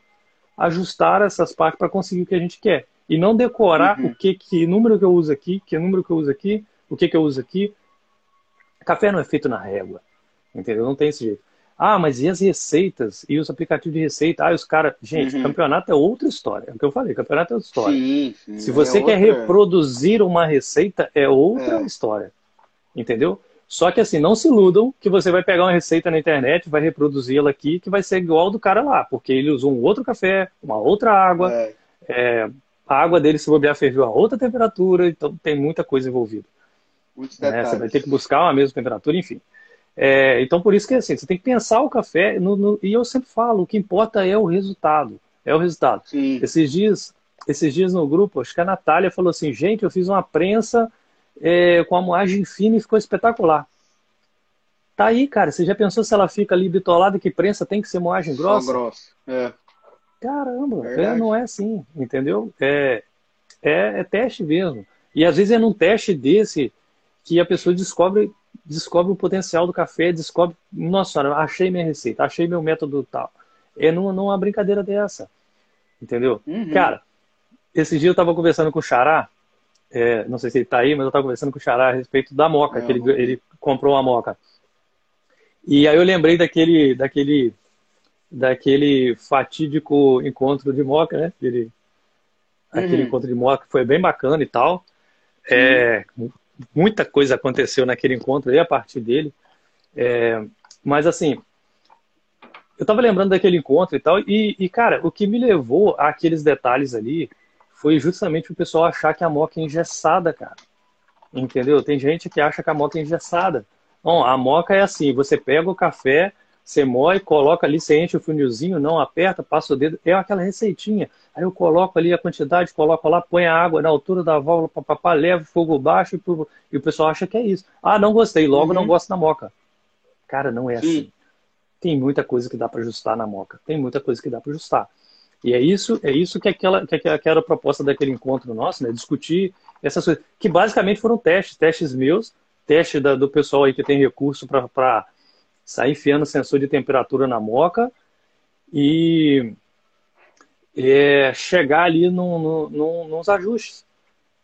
ajustar essas partes para conseguir o que a gente quer. E não decorar uhum. o que, que número que eu uso aqui, que número que eu uso aqui, o que, que eu uso aqui. Café não é feito na régua. Entendeu? Não tem esse jeito. Ah, mas e as receitas? E os aplicativos de receita? Ah, os caras. Gente, uhum. campeonato é outra história. É o que eu falei, campeonato é outra história. Sim, sim, Se você é quer outra... reproduzir uma receita, é outra é. história. Entendeu? Só que assim, não se iludam que você vai pegar uma receita na internet, vai reproduzi-la aqui, que vai ser igual do cara lá, porque ele usou um outro café, uma outra água, é. É, a água dele, se bobear, ferveu a outra temperatura, então tem muita coisa envolvida. Muitos. Né? Você vai ter que buscar a mesma temperatura, enfim. É, então, por isso que assim, você tem que pensar o café, no, no, e eu sempre falo, o que importa é o resultado. É o resultado. Sim. Esses dias, esses dias no grupo, acho que a Natália falou assim, gente, eu fiz uma prensa é, com a moagem fina e ficou espetacular. Tá aí, cara. Você já pensou se ela fica ali bitolada que prensa tem que ser moagem grossa? Só grossa, é. Caramba, é, não é assim, entendeu? É, é, é, teste mesmo. E às vezes é num teste desse que a pessoa descobre descobre o potencial do café, descobre, nossa, achei minha receita, achei meu método tal. É numa, numa brincadeira dessa, entendeu? Uhum. Cara, esse dia eu estava conversando com o Xará, é, não sei se ele está aí, mas eu estava conversando com o Xará a respeito da moca, é, que ele, ele comprou uma moca. E aí eu lembrei daquele, daquele, daquele fatídico encontro de moca, né? Aquele, uhum. aquele encontro de moca foi bem bacana e tal. É, muita coisa aconteceu naquele encontro aí a partir dele. É, mas assim, eu estava lembrando daquele encontro e tal, e, e, cara, o que me levou àqueles detalhes ali foi justamente o pessoal achar que a moca é engessada, cara. Entendeu? Tem gente que acha que a moca é engessada. Bom, a moca é assim, você pega o café, você moe, coloca ali, você enche o funilzinho, não aperta, passa o dedo, é aquela receitinha. Aí eu coloco ali a quantidade, coloco lá, põe a água na altura da válvula, papapá, leva fogo baixo e, e, o pessoal acha que é isso. Ah, não gostei, logo uhum. não gosto da moca. Cara, não é Sim. assim. Tem muita coisa que dá para ajustar na moca. Tem muita coisa que dá para ajustar. E é isso, é isso que, aquela, que, que era a proposta daquele encontro nosso, né? Discutir essas coisas, que basicamente foram testes, testes meus, teste da, do pessoal aí que tem recurso para sair enfiando sensor de temperatura na moca e é, chegar ali no, no, no, nos ajustes.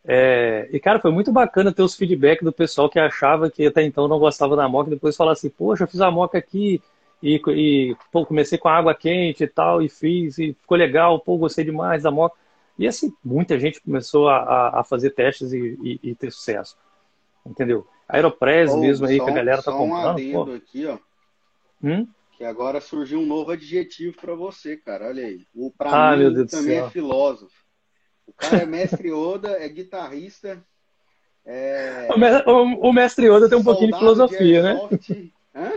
É, e, cara, foi muito bacana ter os feedback do pessoal que achava que até então não gostava da moca, e depois falar assim, poxa, eu fiz a moca aqui e, e pô, comecei com água quente e tal, e fiz, e ficou legal, pô, gostei demais da moca. E assim, muita gente começou a, a fazer testes e, e, e, ter sucesso. Entendeu? Aeropress oh, mesmo aí, que a galera tá comprando. Um pô. aqui, ó. Hum? Que agora surgiu um novo adjetivo para você, cara. Olha aí. O pra ah, mim também é filósofo. O cara é mestre Oda, é guitarrista. É... O, mestre Oda tem um pouquinho de filosofia, de né? Hã?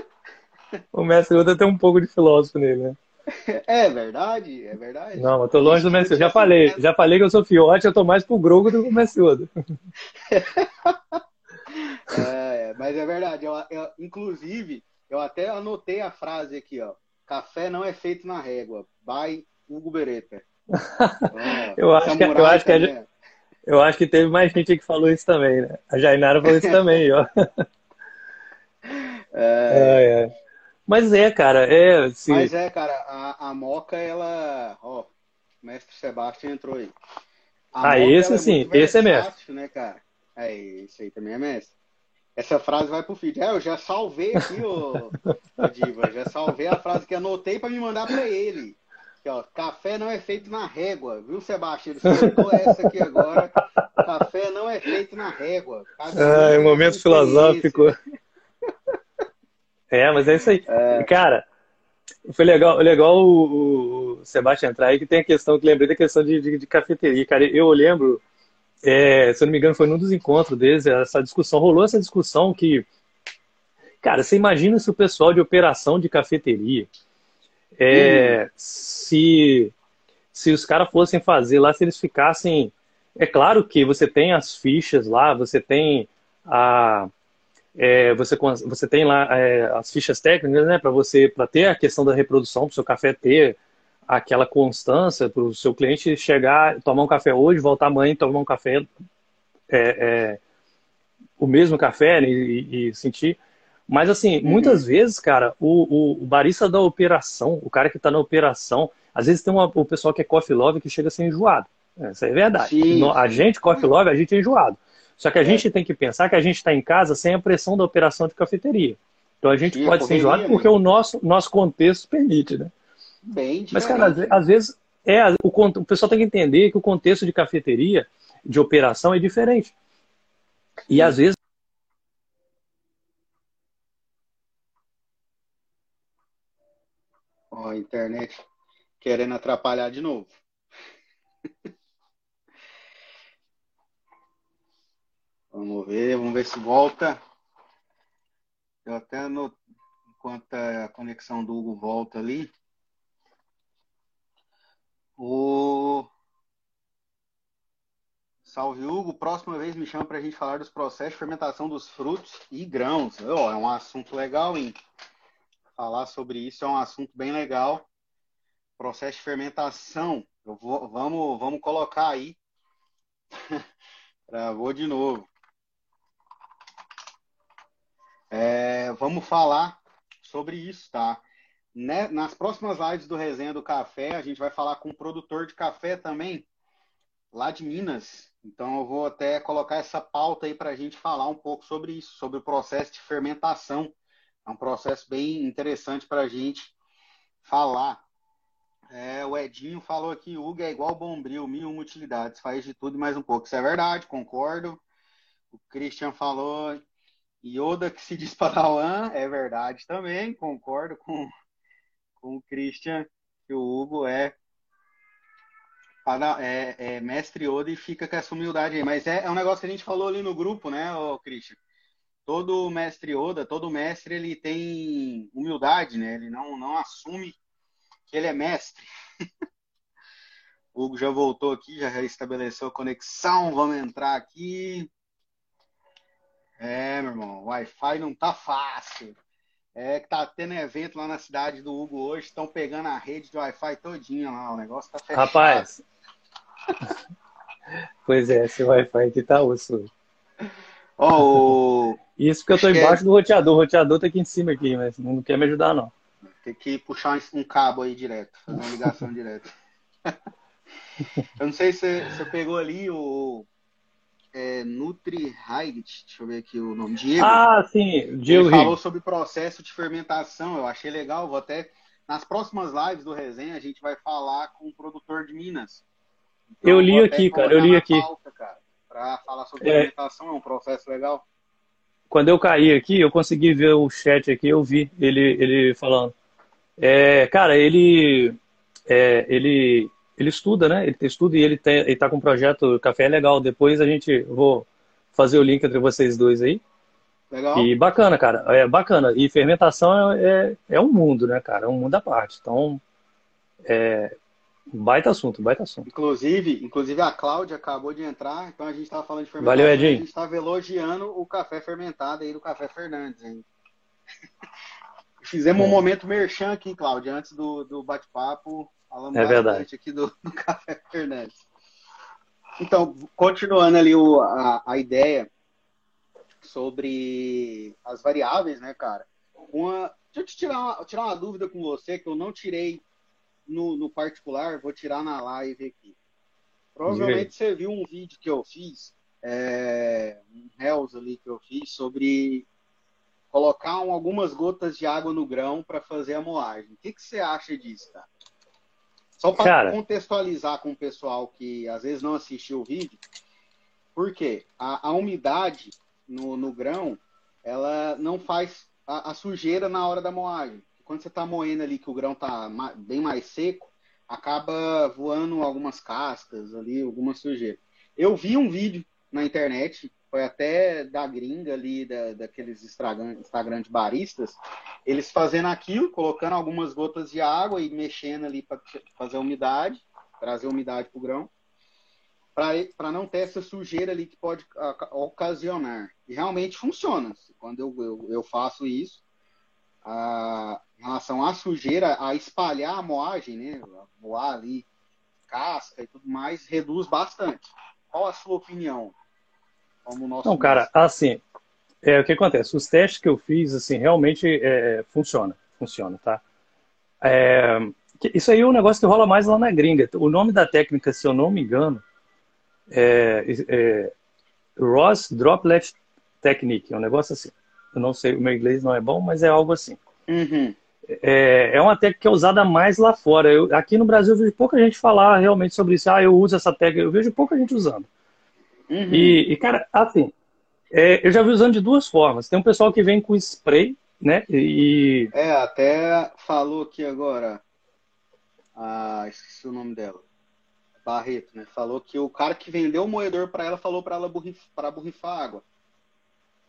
O mestre Oda tem um pouco de filósofo nele, né? É verdade, é verdade. Não, eu tô longe do mestre. Já falei, já falei que eu sou fiote, eu tô mais pro Grogo do que o mestre Oda. É, mas é verdade. Eu, eu, inclusive, eu até anotei a frase aqui, ó. Café não é feito na régua. By Hugo Beretta. eu, acho que, eu, acho que a, eu acho que teve mais gente que falou isso também, né? A Jainara falou isso também, ó. É... é. Mas é, cara, é. Assim... Mas é, cara, a, a Moca, ela. Ó, o mestre Sebastião entrou aí. A ah, Moca, esse é sim, é esse é mestre. Né, cara? É, esse aí também é mestre. Essa frase vai pro feed. É, eu já salvei aqui, ô, ô Diva. Já salvei a frase que anotei para me mandar para ele. Aqui, ó, café não é feito na régua, viu, Sebastião? Ele soltou essa aqui agora. Café não é feito na régua. Ah, é um momento filosófico. É, mas é isso aí. É. Cara, foi legal, legal o, o Sebastião entrar aí, que tem a questão, que lembrei da questão de, de, de cafeteria. Cara, eu lembro, é, se eu não me engano, foi num dos encontros deles, essa discussão, rolou essa discussão que, cara, você imagina se o pessoal de operação de cafeteria, é, se, se os caras fossem fazer lá, se eles ficassem. É claro que você tem as fichas lá, você tem a é, você, você tem lá é, as fichas técnicas, né, para você, para ter a questão da reprodução, para o seu café ter aquela constância, para o seu cliente chegar, tomar um café hoje, voltar amanhã e tomar um café, é, é o mesmo café né, e, e, sentir. Mas, assim, uhum. muitas vezes, cara, o, o, o, barista da operação, o cara que está na operação, às vezes tem uma, o pessoal que é coffee love que chega a ser enjoado. Isso é verdade. Sim. A gente, coffee love, a gente é enjoado. Só que a é. gente tem que pensar que a gente está em casa sem a pressão da operação de cafeteria. Então a gente Sim, pode ser enjoado porque o nosso, nosso contexto permite, né? Bem Mas, cara, às, vezes é, o, o pessoal tem que entender que o contexto de cafeteria, de operação, é diferente. E às vezes. Ó, a internet querendo atrapalhar de novo. Vamos ver, vamos ver se volta. Eu até no, enquanto a conexão do Hugo volta ali. O Salve Hugo, próxima vez me chama para a gente falar dos processos de fermentação dos frutos e grãos. Oh, é um assunto legal, hein? Falar sobre isso é um assunto bem legal. Processo de fermentação, vou, vamos, vamos colocar aí. Travou de novo. É, vamos falar sobre isso, tá? Né? Nas próximas lives do Resenha do Café, a gente vai falar com um produtor de café também, lá de Minas. Então, eu vou até colocar essa pauta aí para a gente falar um pouco sobre isso, sobre o processo de fermentação. É um processo bem interessante para a gente falar. É, o Edinho falou aqui, Hugo é igual bombril, mil utilidades, faz de tudo e mais um pouco. Isso é verdade, concordo. O Christian falou, Yoda que se diz Padawan, é verdade também, concordo com, com o Christian, que o Hugo é, é, é mestre Yoda e fica com essa humildade aí. Mas é, é um negócio que a gente falou ali no grupo, né, ô Christian? Todo mestre Yoda, todo mestre, ele tem humildade, né? Ele não, não assume que ele é mestre. o Hugo já voltou aqui, já restabeleceu a conexão. Vamos entrar aqui. É, meu irmão, Wi-Fi não tá fácil. É que tá tendo evento lá na cidade do Hugo hoje, estão pegando a rede de Wi-Fi todinha lá, o negócio tá fechado. Rapaz. pois é, esse Wi-Fi aqui tá osso. Oh, Isso porque eu tô embaixo do roteador. O roteador tá aqui em cima aqui, mas não quer me ajudar, não. Tem que puxar um cabo aí direto, fazer uma ligação direta. Eu não sei se você pegou ali o é, Nutri deixa eu ver aqui o nome, Diego. Ah, sim, Diego Ele falou sobre processo de fermentação, eu achei legal, vou até... Nas próximas lives do Resenha, a gente vai falar com um produtor de Minas. Então, eu li aqui, cara, eu li aqui. Para falar sobre é... fermentação, é um processo legal. Quando eu caí aqui, eu consegui ver o chat aqui, eu vi ele, ele falando. É, cara, ele, é, ele, ele estuda, né? Ele estuda e ele, tem, ele tá com um projeto Café é Legal. Depois a gente vou fazer o link entre vocês dois aí. Legal. E bacana, cara. É bacana. E fermentação é, é, é um mundo, né, cara? É um mundo à parte. Então, é, Baita assunto, baita assunto. Inclusive, inclusive a Cláudia acabou de entrar, então a gente estava falando de fermentação. Valeu, Edinho. A gente estava elogiando o café fermentado aí do Café Fernandes, hein? Fizemos é. um momento merchan aqui, Cláudia, antes do, do bate-papo. Falamos é verdade. aqui do, do, Café Fernandes. Então, continuando ali o, a, a ideia sobre as variáveis, né, cara? Uma, deixa eu te tirar uma, tirar uma dúvida com você que eu não tirei no, no particular, vou tirar na live aqui. Provavelmente você viu um vídeo que eu fiz, é, um Hells ali que eu fiz, sobre colocar um, algumas gotas de água no grão para fazer a moagem. O que, que você acha disso, cara? Só para contextualizar com o pessoal que às vezes não assistiu o vídeo, porque a, a umidade no, no, grão, ela não faz a, a sujeira na hora da moagem. Quando você está moendo ali que o grão está bem mais seco, acaba voando algumas cascas ali, alguma sujeira. Eu vi um vídeo na internet, foi até da gringa ali, da, daqueles Instagram, de baristas, eles fazendo aquilo, colocando algumas gotas de água e mexendo ali para fazer umidade, trazer umidade para o grão, para não ter essa sujeira ali que pode ocasionar. E realmente funciona. Quando eu, eu, eu faço isso, a, em relação à sujeira, a espalhar a moagem, né? Moar ali casca e tudo mais, reduz bastante. Qual a sua opinião? Como nosso Não, cara, assim, é, o que acontece? Os testes que eu fiz, assim, realmente é, funciona, funciona, tá? É, isso aí é um negócio que rola mais lá na gringa. O nome da técnica, se eu não me engano, é, é Ross Droplet Technique, é um negócio assim. Eu não sei, o meu inglês não é bom, mas é algo assim. Uhum. É, é uma técnica que é usada mais lá fora. Eu, aqui no Brasil eu vejo pouca gente falar realmente sobre isso. Ah, eu uso essa técnica. Eu vejo pouca gente usando. Uhum. E, e, cara, assim, é, eu já vi usando de duas formas. Tem um pessoal que vem com spray, né? E... É, até falou aqui agora. Ah, esqueci o nome dela. Barreto, né? Falou que o cara que vendeu o moedor para ela falou para ela borrif para borrifar água.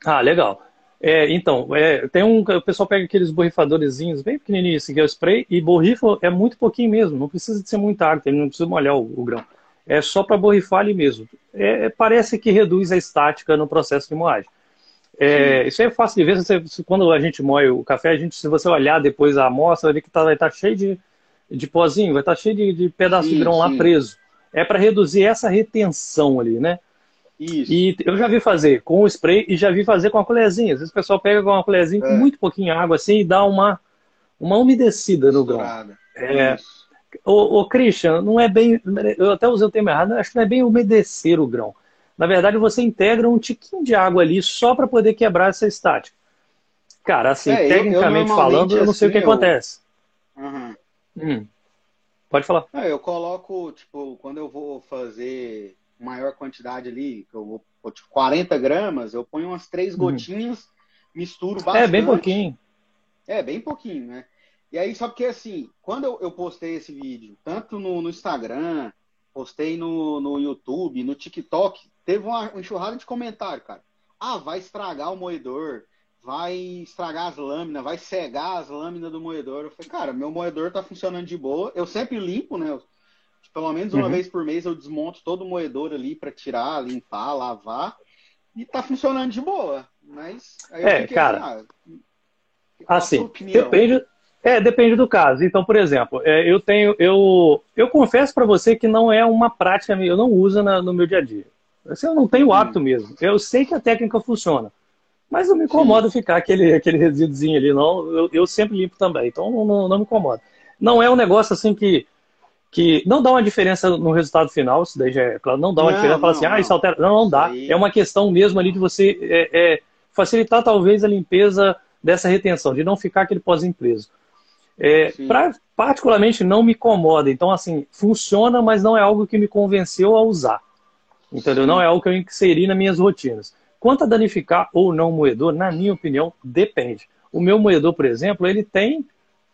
Ah, legal. É, então, é, tem um, o pessoal pega aqueles borrifadorzinhos bem pequenininhos, assim, que é o spray, e borrifa é muito pouquinho mesmo, não precisa de ser muita água, não precisa molhar o, o grão. É só para borrifar ali mesmo. É, parece que reduz a estática no processo de moagem. É, isso é fácil de ver, você, quando a gente moe o café, a gente, se você olhar depois a amostra, vai ver que tá, vai estar tá cheio de, de pozinho, vai estar tá cheio de, de pedaço sim, de grão sim. lá preso. É para reduzir essa retenção ali, né? Isso. E eu já vi fazer com o spray e já vi fazer com a colherzinha. Às vezes o pessoal pega com uma colherzinha é. com muito pouquinho água assim e dá uma, uma umedecida no grão. É, o, o Christian, não é bem. Eu até usei o termo errado, acho que não é bem umedecer o grão. Na verdade, você integra um tiquinho de água ali só para poder quebrar essa estática. Cara, assim, é, tecnicamente eu, eu falando, eu não sei assim, o que eu... acontece. Uhum. Hum. Pode falar. É, eu coloco, tipo, quando eu vou fazer maior quantidade ali, que eu vou, tipo, 40 gramas, eu ponho umas três uhum. gotinhas, misturo bastante. É, bem pouquinho. É, bem pouquinho, né? E aí, só porque assim, quando eu, eu postei esse vídeo, tanto no, no Instagram, postei no, no YouTube, no TikTok, teve uma, enxurrada de comentário, cara. Ah, vai estragar o moedor, vai estragar as lâminas, vai cegar as lâminas do moedor. Eu falei, cara, meu moedor tá funcionando de boa. Eu sempre limpo, né? Pelo menos uma uhum. vez por mês eu desmonto todo o moedor ali para tirar, limpar, lavar. E tá funcionando de boa. Mas aí eu é, cara. Assim, ah, Assim, depende, é, depende do caso. Então, por exemplo, é, eu tenho, eu, eu confesso para você que não é uma prática, eu não uso na, no meu dia a dia. Assim, eu não tenho o hábito mesmo. Eu sei que a técnica funciona, mas não me incomoda ficar aquele, aquele resíduozinho ali, não. Eu, eu sempre limpo também, então não, não, não, me incomoda. Não é um negócio assim que, que não dá uma diferença no resultado final, isso daí já é claro, não dá uma não, diferença, fala assim, ah, isso altera. Não, não dá. É uma questão mesmo ali de você é, é, facilitar talvez a limpeza dessa retenção, de não ficar aquele pozinho preso. É, pra, particularmente não me incomoda. Então, assim, funciona, mas não é algo que me convenceu a usar. Entendeu? Sim. Não é algo que eu inseri nas minhas rotinas. Quanto a danificar ou não o moedor, na minha opinião, depende. O meu moedor, por exemplo, ele tem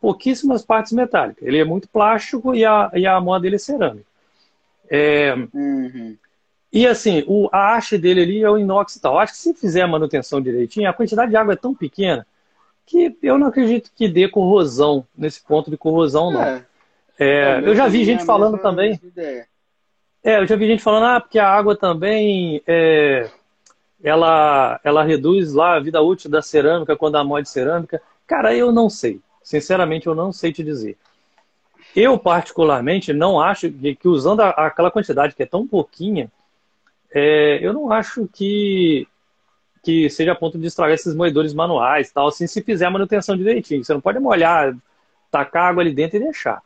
pouquíssimas partes metálicas. Ele é muito plástico e a, e a moda dele é cerâmica. É, uhum. E assim, o, a haste dele ali é o inox e tal. Acho que se fizer a manutenção direitinho, a quantidade de água é tão pequena que eu não acredito que dê corrosão nesse ponto de corrosão, não. É. É, é eu já vi gente falando também. É, eu já vi gente falando, ah, porque a água também é, ela, ela reduz lá a vida útil da cerâmica quando a de cerâmica. Cara, eu não sei. Sinceramente, eu não sei te dizer. Eu, particularmente, não acho que, que usando a, aquela quantidade que é tão pouquinha, é, eu não acho que que seja a ponto de estragar esses moedores manuais tal, assim, se fizer a manutenção direitinho. Você não pode molhar, tacar água ali dentro e deixar.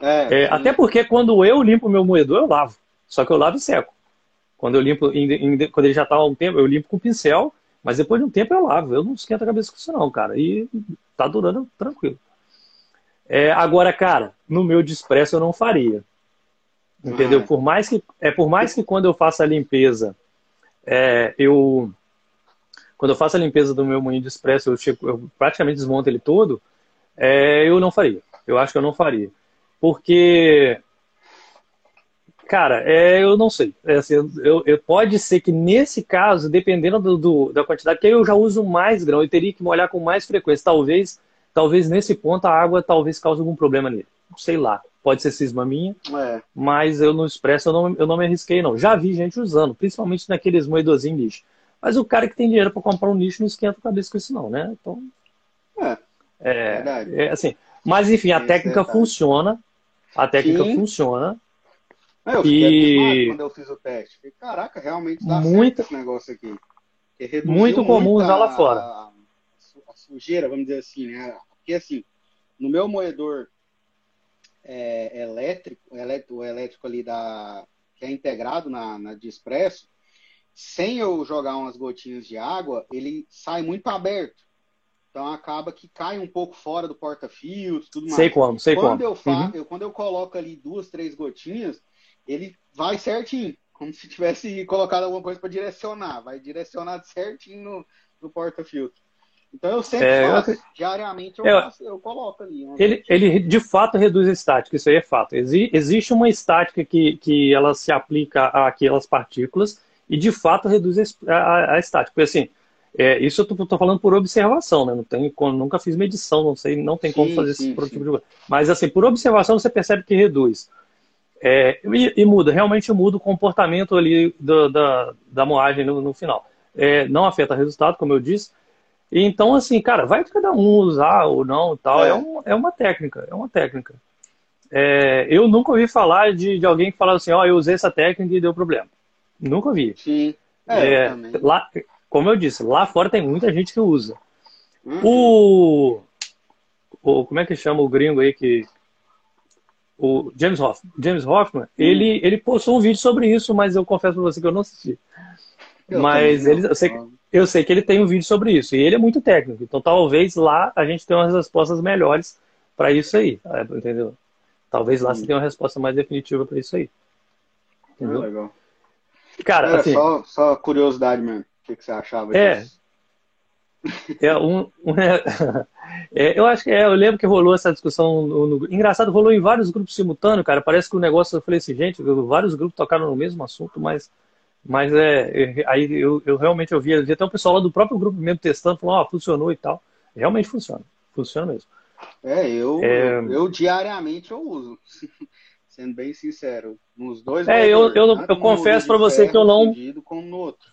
É, é, até porque quando eu limpo meu moedor, eu lavo. Só que eu lavo e seco. Quando eu limpo, quando ele já está há um tempo, eu limpo com pincel, mas depois de um tempo eu lavo. Eu não esquento a cabeça com isso não, cara. E tá durando tranquilo. É, agora, cara, no meu despresso eu não faria. Entendeu? Ah. Por mais que é por mais que quando eu faço a limpeza, é, eu quando eu faço a limpeza do meu moinho de expresso, eu, chego, eu praticamente desmonto ele todo, é, eu não faria. Eu acho que eu não faria. Porque, cara, é, eu não sei. É, assim, eu, eu, pode ser que nesse caso, dependendo do, do, da quantidade, que eu já uso mais grão, eu teria que molhar com mais frequência. Talvez, talvez nesse ponto a água talvez cause algum problema nele. Sei lá. Pode ser cisma minha, é. mas eu no expresso eu não, eu não me arrisquei, não. Já vi gente usando, principalmente naqueles moedorzinhos lixo. Mas o cara que tem dinheiro para comprar um nicho não esquenta a cabeça com isso, não, né? Então. É. É, é assim. Mas, enfim, a técnica é funciona. A técnica Sim. funciona. Eu fiquei e... quando eu fiz o teste. Falei, caraca, realmente dá muito, certo esse negócio aqui. Muito comum usar lá fora. A, a, sujeira, vamos dizer assim, né? Porque assim, no meu moedor é, elétrico, o elétrico ali da que é integrado na, na de expresso, sem eu jogar umas gotinhas de água, ele sai muito aberto. Então acaba que cai um pouco fora do porta-fios, tudo mais. Sei como, sei quando como. Eu. Uhum. eu, quando eu coloco ali duas, três gotinhas, ele vai certinho, como se tivesse colocado alguma coisa para direcionar, vai direcionado certinho no, no porta-filtro. Então eu sempre é, faço, eu... diariamente eu, é, eu coloco ali. Ele, ele de fato reduz a estática, isso aí é fato. existe uma estática que, que ela se aplica àquelas partículas e de fato reduz a, a, a estática. Porque assim, é, isso eu estou falando por observação, né? Não tem, nunca fiz medição, não sei, não tem sim, como fazer sim, esse tipo de coisa. Mas assim, por observação você percebe que reduz. É, e, e, muda, realmente muda o comportamento ali do, da, da moagem no, no final. É, não afeta o resultado, como eu disse. E, então, assim, cara, vai de cada um usar ou não tal. É, é, um, é uma técnica, é uma técnica. É, eu nunca ouvi falar de, de alguém que falava assim, ó, oh, eu usei essa técnica e deu problema. Nunca vi. Sim. É, é lá, como eu disse, lá fora tem muita gente que usa. Uhum. O, o. Como é que chama o gringo aí que. O James Hoffman. James Hoffman, uhum. ele, ele postou um vídeo sobre isso, mas eu confesso pra você que eu não assisti. Eu mas ele, eu, sei, eu sei que ele tem um vídeo sobre isso. E ele é muito técnico. Então talvez lá a gente tenha umas respostas melhores para isso aí. Entendeu? Talvez lá você tenha uma resposta mais definitiva para isso aí. Entendeu? Ah, legal. Cara, Era assim, só, só curiosidade mesmo. O que, que você achava é, disso? É, um, um é, eu acho que é, eu lembro que rolou essa discussão no, no, engraçado, rolou em vários grupos simultâneos, cara. Parece que o negócio, eu falei assim, gente, vários grupos tocaram no mesmo assunto, mas mas é, aí eu, eu realmente eu vi, até o pessoal lá do próprio grupo mesmo testando, falou, ó, funcionou e tal. Realmente funciona. Funciona mesmo. É, eu, é... eu diariamente eu uso. sendo bem sincero. Nos dois. É, eu, eu, eu confesso para você que eu não. Como no outro.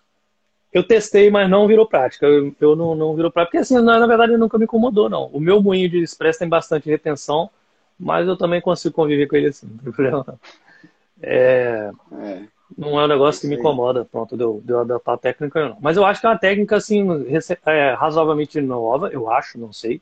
eu testei, mas não virou prática. Eu, eu não, não virou prática, porque assim, na, na, verdade nunca me incomodou, não. O meu moinho de expresso tem bastante retenção, mas eu também consigo conviver com ele assim, não tem problema. É, é, não é um negócio que me incomoda, pronto, deu, deu adaptar a técnica não. Mas eu acho que é uma técnica, assim, é, razoavelmente nova, eu acho, não sei.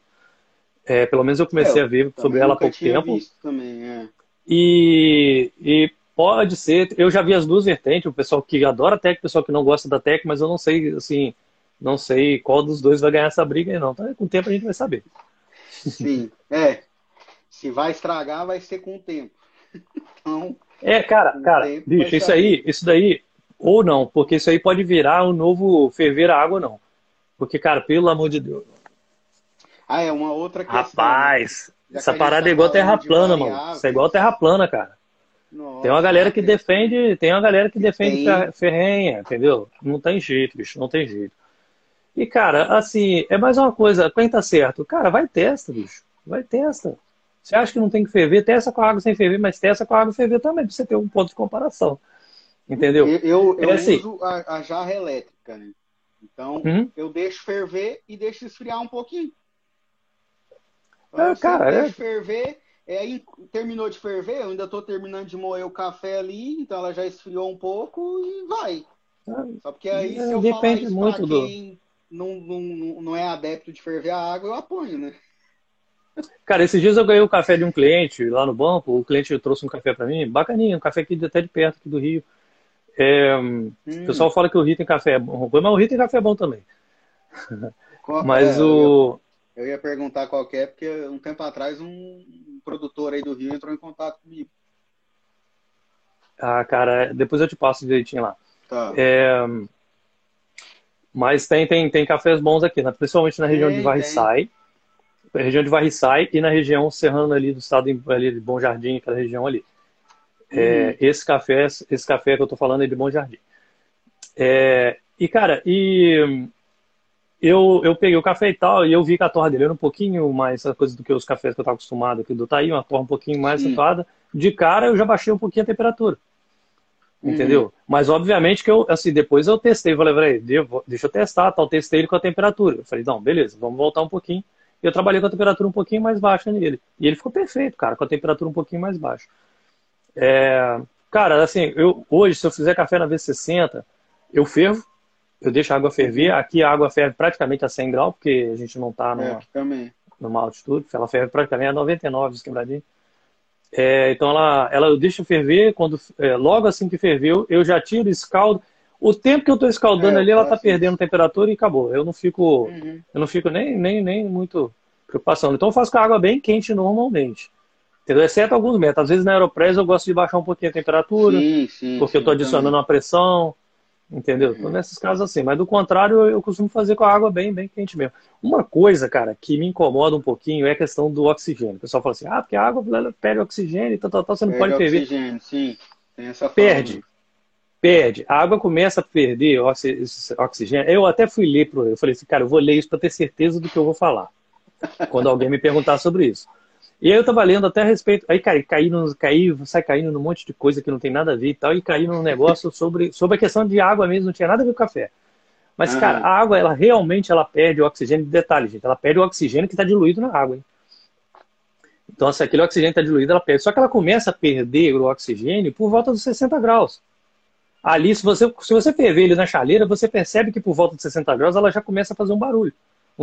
É, pelo menos eu comecei é, a ver sobre ela há pouco tempo. Também, é. E, e Pode ser. Eu já vi as duas vertentes, o pessoal que adora a tech, o pessoal que não gosta da tech, mas eu não sei, assim, não sei qual dos dois vai ganhar essa briga aí, não. Então, com o tempo a gente vai saber. Sim, é. Se vai estragar, vai ser com o tempo. Então. É, cara, cara, bicho, isso aí, isso daí, ou não, porque isso aí pode virar um novo ferver a água, não. Porque, cara, pelo amor de Deus. Ah, é uma outra questão. Rapaz, essa parada tá é igual terra plana, mano. Isso é igual terra plana, cara. Nossa, tem uma galera que defende, tem uma galera que defende tem. ferrenha, entendeu? Não tem jeito, bicho, não tem jeito. E, cara, assim, é mais uma coisa, quem tá certo? Cara, vai testa, bicho. Vai testa. Você acha que não tem que ferver? Testa com a água sem ferver, mas testa com a água ferver também, pra você ter um ponto de comparação. Entendeu? Eu, eu, eu é assim. uso a, a, jarra elétrica, né? Então, uhum. eu deixo ferver e deixo esfriar um pouquinho. É, cara, é... ferver é, aí terminou de ferver, eu ainda estou terminando de moer o café ali, então ela já esfriou um pouco e vai. Só porque aí se eu Depende falar muito do... quem não, não, não é adepto de ferver a água, eu aponho, né? Cara, esses dias eu ganhei o um café de um cliente lá no banco, o cliente trouxe um café para mim, bacaninho, um café aqui até de perto aqui do Rio. É, hum. O pessoal fala que o Rio tem café bom, mas o Rio tem café bom também. Qual, mas é, o... Eu ia, perguntar qual é, porque um tempo atrás um produtor aí do Rio entrou em contato comigo. Ah, cara, depois eu te passo direitinho lá. Tá. É... Mas tem, tem, tem cafés bons aqui, né? principalmente na região tem, de Varriçai. Tem. Região de Varriçai e na região serrana ali do estado ali de Bom Jardim, aquela região ali. Uhum. É, esse café, esse café que eu tô falando é de Bom Jardim. É, e cara, e eu, eu peguei o café e tal, e eu vi que a torra dele era um pouquinho mais essa coisa do que os cafés que eu estava acostumado aqui do Taí, uma torra um pouquinho mais acentuada. De cara, eu já baixei um pouquinho a temperatura. Uhum. Entendeu? Mas obviamente que eu, assim, depois eu testei, falei, falei, deixa eu testar, tal, testei ele com a temperatura. Eu falei, não, beleza, vamos voltar um pouquinho. E eu trabalhei com a temperatura um pouquinho mais baixa nele. E ele ficou perfeito, cara, com a temperatura um pouquinho mais baixa. É, cara, assim, eu, hoje, se eu fizer café na V60, eu fervo, eu deixo a água ferver. Aqui a água ferve praticamente a 100 graus, porque a gente não está numa, é, numa altitude. Ela ferve praticamente a 99, quebradinho. É, então ela, ela eu deixo ferver, quando, é, logo assim que ferveu, eu já tiro, escaldo. O tempo que eu estou escaldando é, ali, ela está perdendo temperatura e acabou. Eu não fico, uhum. eu não fico nem, nem, nem muito preocupação. Então eu faço com a água bem quente normalmente. Entendeu? Exceto alguns métodos. Às vezes na Aeropress eu gosto de baixar um pouquinho a temperatura, sim, sim, porque sim, eu estou adicionando também. uma pressão. Entendeu? Então, nesses casos assim. Mas do contrário, eu, costumo fazer com a água bem, bem quente mesmo. Uma coisa, cara, que me incomoda um pouquinho é a questão do oxigênio. O pessoal fala assim, ah, porque a água perde oxigênio e tal, tal, tal, você não perde pode ferver. oxigênio, sim. Tem essa perde. Forma. Perde. A água começa a perder oxigênio. Eu até fui ler pro eu falei assim, cara, eu vou ler isso para ter certeza do que eu vou falar. quando alguém me perguntar sobre isso. E aí eu tava lendo até a respeito. Aí, cara, caí, no, caí, sai caindo num monte de coisa que não tem nada a ver e tal, e caí num negócio sobre, sobre a questão de água mesmo, não tinha nada a ver com café. Mas, uhum. cara, a água, ela realmente ela perde o oxigênio. Detalhe, gente, ela perde o oxigênio que está diluído na água. Hein? Então, se aquele oxigênio está diluído, ela perde. Só que ela começa a perder o oxigênio por volta dos 60 graus. Ali, se você, se você ferver ele na chaleira, você percebe que por volta de 60 graus ela já começa a fazer um barulho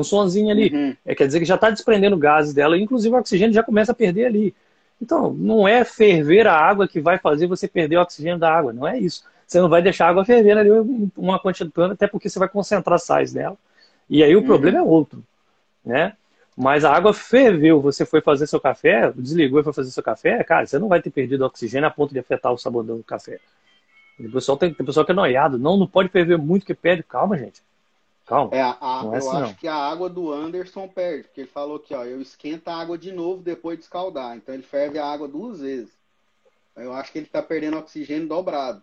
um sonzinho ali. Uhum. É, quer dizer que já está desprendendo gases dela, inclusive o oxigênio já começa a perder ali. Então, não é ferver a água que vai fazer você perder o oxigênio da água, não é isso. Você não vai deixar a água ferver ali uma quantidade, até porque você vai concentrar sais nela. E aí o uhum. problema é outro, né? Mas a água ferveu, você foi fazer seu café, desligou e foi fazer seu café, cara, você não vai ter perdido oxigênio a ponto de afetar o sabor do café. O pessoal tem, tem pessoal que é noiado, não, não pode ferver muito que perde. Calma, gente. Calma. É, a, é eu assim, acho não. que a água do Anderson perde, porque ele falou que ó, eu esquento a água de novo depois de escaldar. Então ele ferve a água duas vezes. Eu acho que ele está perdendo oxigênio dobrado.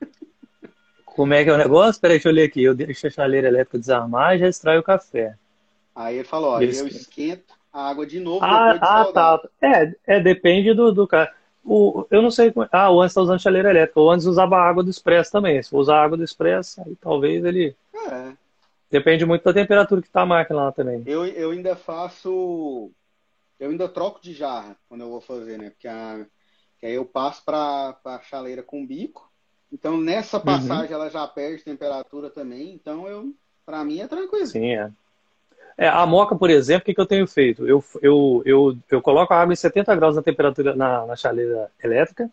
Como é que é o negócio? Peraí, deixa eu ler aqui. Eu deixo a chaleira elétrica desarmar e já extraio o café. Aí ele falou, ó, eu esquento a água de novo ah, depois de ah, escaldar. Ah, tá. É, é depende do, do cara. O, eu não sei. Ah, o Andes está usando chaleira elétrica. O Andes usava água do expresso também. Se for usar água do expresso, aí talvez ele. É. Depende muito da temperatura que está a máquina lá também. Eu, eu ainda faço. Eu ainda troco de jarra quando eu vou fazer, né? Porque a, que aí eu passo para a chaleira com bico. Então nessa uhum. passagem uhum. ela já perde temperatura também. Então eu, para mim é tranquilo. Sim, é. É, a moca, por exemplo, o que, que eu tenho feito? Eu, eu, eu, eu coloco a água em 70 graus na temperatura na, na chaleira elétrica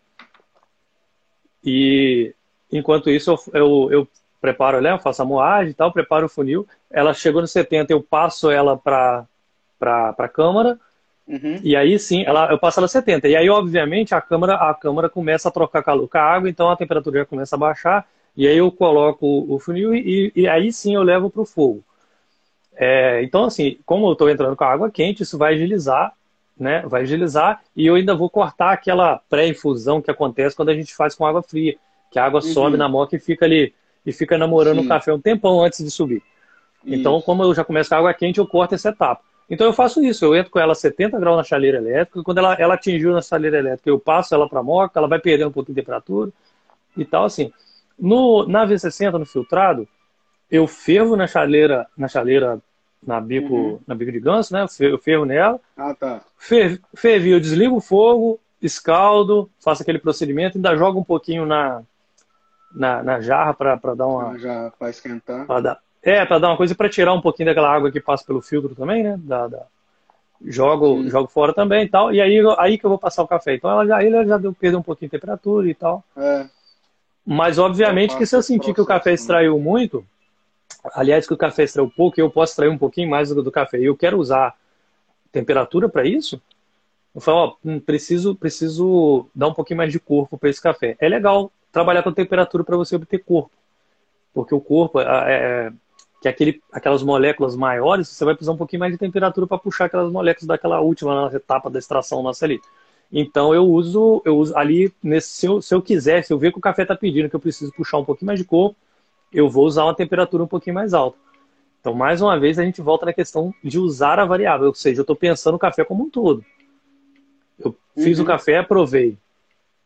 e enquanto isso eu, eu, eu preparo ela, faço a moagem e tal, preparo o funil. Ela chegou no 70, eu passo ela para a câmara uhum. e aí sim, ela, eu passo ela 70. E aí, obviamente, a câmara, a câmara começa a trocar calor com a água, então a temperatura já começa a baixar e aí eu coloco o funil e, e aí sim eu levo para o fogo. É, então, assim, como eu estou entrando com a água quente, isso vai agilizar, né? Vai agilizar e eu ainda vou cortar aquela pré-infusão que acontece quando a gente faz com água fria, que a água uhum. sobe na moca e fica ali e fica namorando Sim. o café um tempão antes de subir. Então, isso. Então, como eu já começo com a água quente, eu corto essa etapa. Então eu faço isso, eu entro com ela a 70 graus na chaleira elétrica, quando ela, ela atingiu na chaleira elétrica, eu passo ela para a moca, ela vai perdendo um pouquinho de temperatura e tal, assim. No, na V60, no filtrado, eu fervo na chaleira, na chaleira na bico, uhum. na bico de ganso, né? Eu ferro nela. Ah, tá. Fer, fervi, eu desligo o fogo, escaldo, faço aquele procedimento, ainda jogo um pouquinho na, na, na jarra para dar uma. Para esquentar. Pra dar, é, para dar uma coisa para tirar um pouquinho daquela água que passa pelo filtro também, né? Da, da, jogo, jogo fora também e tal. E aí, aí que eu vou passar o café. Então ela já, ele já deu, perdeu um pouquinho de temperatura e tal. É. Mas obviamente que se eu sentir que o café extraiu muito, aliás, que o café extraiu pouco, eu posso extrair um pouquinho mais do, do café e eu quero usar temperatura para isso, eu falo, ó, hum, preciso, preciso dar um pouquinho mais de corpo para esse café. É legal trabalhar com temperatura para você obter corpo, porque o corpo é, é que é aquele, aquelas moléculas maiores, você vai precisar um pouquinho mais de temperatura para puxar aquelas moléculas daquela última etapa da extração nossa ali. Então eu uso, eu uso ali, nesse, se, eu, se eu quiser, se eu ver que o café está pedindo que eu preciso puxar um pouquinho mais de corpo, eu vou usar uma temperatura um pouquinho mais alta. Então, mais uma vez, a gente volta na questão de usar a variável, ou seja, eu estou pensando o café como um todo. Eu uhum. fiz o café, provei.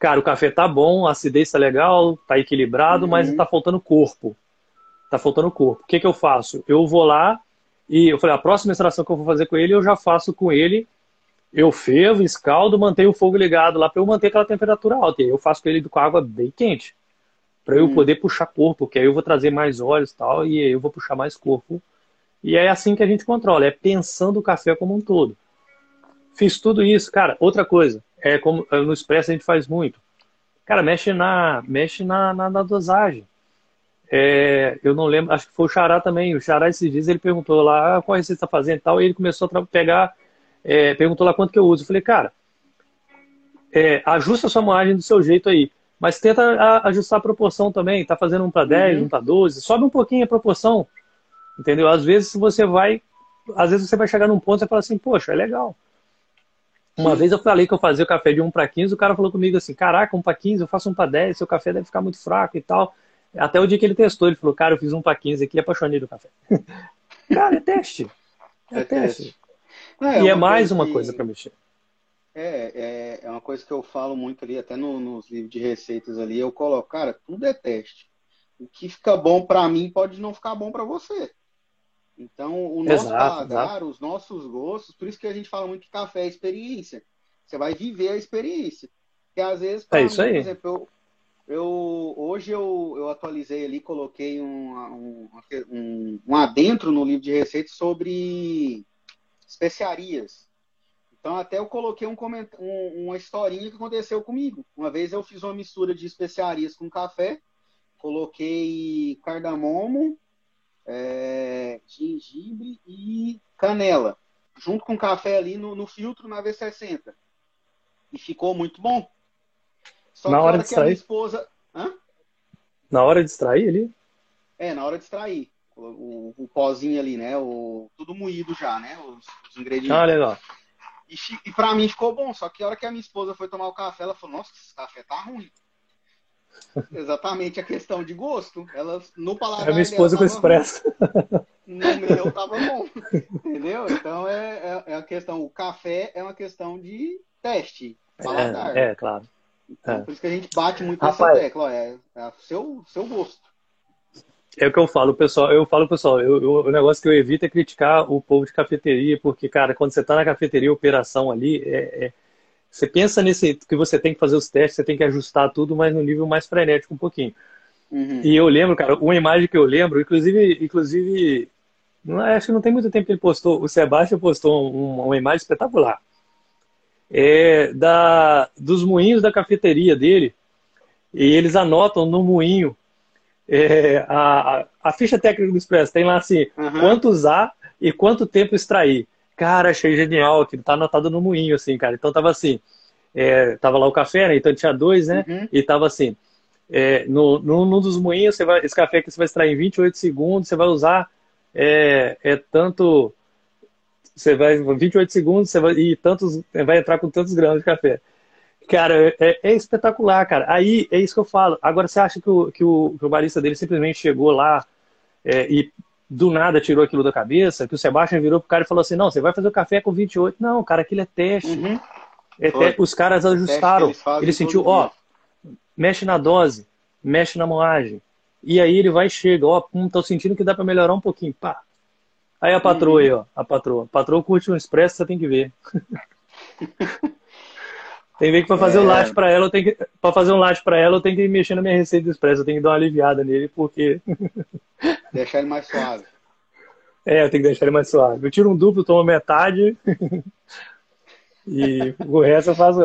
Cara, o café tá bom, a acidez tá legal, tá equilibrado, uhum. mas tá faltando corpo. Tá faltando corpo. O que, que eu faço? Eu vou lá e eu falei, a próxima extração que eu vou fazer com ele, eu já faço com ele. Eu fervo, escaldo, mantenho o fogo ligado lá para eu manter aquela temperatura alta. E aí eu faço com ele com água bem quente para eu hum. poder puxar corpo, que aí eu vou trazer mais óleos e tal, e aí eu vou puxar mais corpo. E é assim que a gente controla, é pensando o café como um todo. Fiz tudo isso, cara. Outra coisa, é como no expresso a gente faz muito. Cara, mexe na, mexe na, na, na dosagem. É, eu não lembro, acho que foi o Xará também. O Xará esses dias ele perguntou lá ah, qual receita está fazendo e tal, e ele começou a pegar, é, perguntou lá quanto que eu uso. Eu falei, cara, é, ajusta a sua moagem do seu jeito aí. Mas tenta ajustar a proporção também. Tá fazendo um para 10, uhum. um para 12. Sobe um pouquinho a proporção. Entendeu? Às vezes você vai. Às vezes você vai chegar num ponto e fala assim, poxa, é legal. Uma vez eu falei que eu fazia o café de 1 para 15, o cara falou comigo assim, caraca, 1 para 15, eu faço 1 para 10, seu café deve ficar muito fraco e tal. Até o dia que ele testou, ele falou, cara, eu fiz 1 para 15 aqui, apaixonei do café. cara, é teste. É, é teste. teste. É, e é mais uma coisa para mexer. É, é, é uma coisa que eu falo muito ali, até no, nos livros de receitas ali, eu coloco, cara, tudo é teste. O que fica bom para mim pode não ficar bom para você. Então, o nosso exato, paladar, exato. os nossos gostos, por isso que a gente fala muito que café é experiência. Você vai viver a experiência. Porque às vezes, é mim, por exemplo, eu, eu, hoje eu, eu atualizei ali, coloquei um, um, um, um adentro no livro de receitas sobre especiarias. Então, até eu coloquei um, um, uma historinha que aconteceu comigo. Uma vez eu fiz uma mistura de especiarias com café, coloquei cardamomo, é, gengibre e canela, junto com café ali no, no, filtro na V60. E ficou muito bom. Só na hora de extrair? esposa. Hã? Na hora de extrair ali? É, na hora de extrair. O, o, o pozinho ali, né? O, tudo moído já, né? Os, os ingredientes. Ah, legal. E, e pra mim ficou bom, só que a hora que a minha esposa foi tomar o café, ela falou, nossa, esse café tá ruim. Exatamente a questão de gosto. Ela, no paladar É minha esposa com expresso. No meu tava bom. Entendeu? Então é, é, é, a questão. O café é uma questão de teste. paladar. É, é claro. Então, É. Por isso que a gente bate muito nessa tecla, ó, é, é o seu, seu gosto. É o que eu falo, pessoal. Eu falo, pessoal, eu, eu- o negócio que eu evito é criticar o povo de cafeteria, porque, cara, quando você tá na cafeteria, operação ali, é, é- você pensa nesse que você tem que fazer os testes, você tem que ajustar tudo, mas no nível mais frenético um pouquinho. Uhum. E eu lembro, cara, uma imagem que eu lembro, inclusive, inclusive, não, acho que não tem muito tempo que ele postou, o Sebastião postou um- uma imagem espetacular. É da, dos moinhos da cafeteria dele, e eles anotam no moinho é, a, a, ficha técnica do Expresso, tem lá assim, Aham. quanto usar e quanto tempo extrair. Cara, achei genial, aquilo tá anotado no moinho, assim, cara. Então tava assim, é, tava lá o café, né? Então tinha dois, né? Uhum. E tava assim, é, no, no, num dos moinhos, você vai, esse café aqui você vai extrair em 28 segundos, você vai usar é, é tanto, você vai 28 segundos, você vai e tantos, vai entrar com tantos gramas de café. Cara, é, é espetacular, cara. Aí é isso que eu falo. Agora você acha que o, que o, que o barista dele simplesmente chegou lá é, e do nada tirou aquilo da cabeça, que o Sebastião virou pro cara e falou assim: não, você vai fazer o café com 28. Não, cara, aquilo é teste. Uhum. É te- Os caras que ajustaram. eles Ele sentiu, ó, dia. mexe na dose, mexe na moagem. E aí ele vai e chega, ó, hum, tô sentindo que dá pra melhorar um pouquinho, pá. Aí a patroa Uhum. aí, ó, a patroa. A patroa curte um expresso, você tem que ver. tem que ver que pra fazer o É. latte pra ela, eu tenho que, pra fazer um latte pra ela, eu tenho que mexer na minha receita do expresso, eu tenho que dar uma aliviada nele, porque, Deixar ele mais suave. é, eu tenho que deixar ele mais suave. Eu tiro um duplo, tomo metade, e o resto eu faço...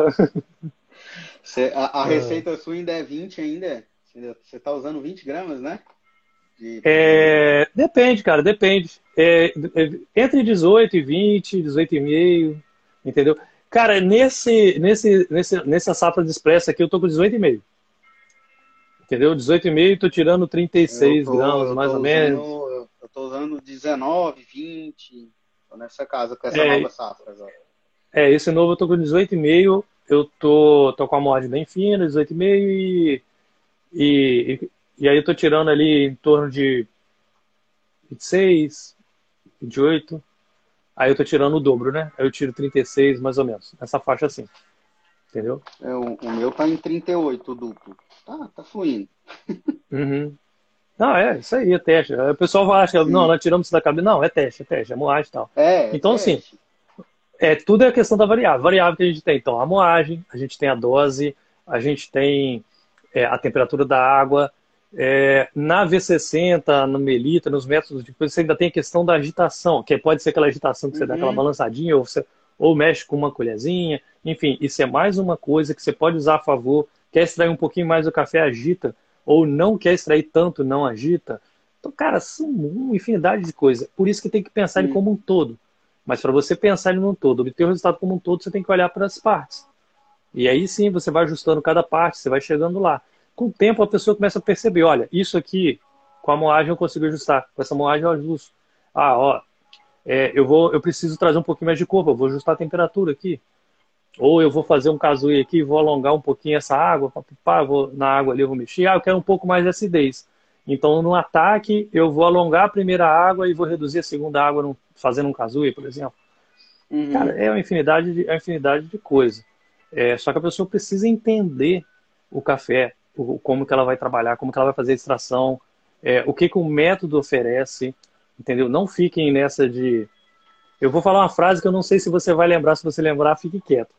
Você- a, a receita sua ainda é 20 ainda? Você- Você tá usando 20 gramas, né? De- É, depende, cara, depende. É, é, entre 18 e 20, 18 e meio, entendeu? Cara, nesse, nesse, nesse, nessa safra de expresso aqui, eu tô com 18 e meio. Entendeu? 18 e meio, tô tirando 36 Eu tô- gramas, mais ou menos. usando- Eu eu tô usando 19, 20. Tô nessa casa com essa É. nova safra agora. É, esse novo eu tô com 18 e meio, eu tô, tô com a moagem bem fina, 18 e meio e, e, e aí eu tô tirando ali em torno de 26, 28. Aí eu tô tirando o dobro, né? Aí eu tiro 36, mais ou menos. Nessa faixa assim. Entendeu? É, o, o meu tá em 38 duplo. Tá, tá fluindo. Uhum. Não, é, isso aí, é teste. O pessoal vai achar, Sim. não, nós tiramos isso da cabeça. Não, é teste, é teste, é moagem e tal. É, Então, é, assim, É, tudo é questão da variável. Variável que a gente tem, então, a moagem, a gente tem a dose, a gente tem é, a temperatura da água. É, na V60, no Melita, nos métodos de coisa, você ainda tem a questão da agitação, que pode ser aquela agitação que você dá Uhum. aquela balançadinha, ou, você, ou mexe com uma colherzinha. Enfim, isso é mais uma coisa que você pode usar a favor. Quer extrair um pouquinho mais do café, agita. Ou não quer extrair tanto, não agita. Então, cara, são uma infinidade de coisas. Por isso que tem que pensar ele como um todo. Mas para você pensar ele num todo, obter o resultado como um todo, você tem que olhar para as partes. E aí sim você vai ajustando cada parte, você vai chegando lá. Com o tempo a pessoa começa a perceber, olha, isso aqui com a moagem eu consigo ajustar, com essa moagem eu ajusto. Ah, ó, é, eu vou, eu preciso trazer um pouquinho mais de corpo, eu vou ajustar a temperatura aqui. Ou eu vou fazer um casuí aqui, vou alongar um pouquinho essa água, pá, vou, na água ali eu vou mexer. Ah, eu quero um pouco mais de acidez. Então, no ataque, eu vou alongar a primeira água e vou reduzir a segunda água num- fazendo um casuí, por exemplo. Uhum. Cara, é uma infinidade de, é uma infinidade de coisa. É, só que a pessoa precisa entender o café, como que ela vai trabalhar, como que ela vai fazer a extração, é, o que que o método oferece, entendeu? Não fiquem nessa de... Eu vou falar uma frase que eu não sei se você vai lembrar, se você lembrar, fique quieto.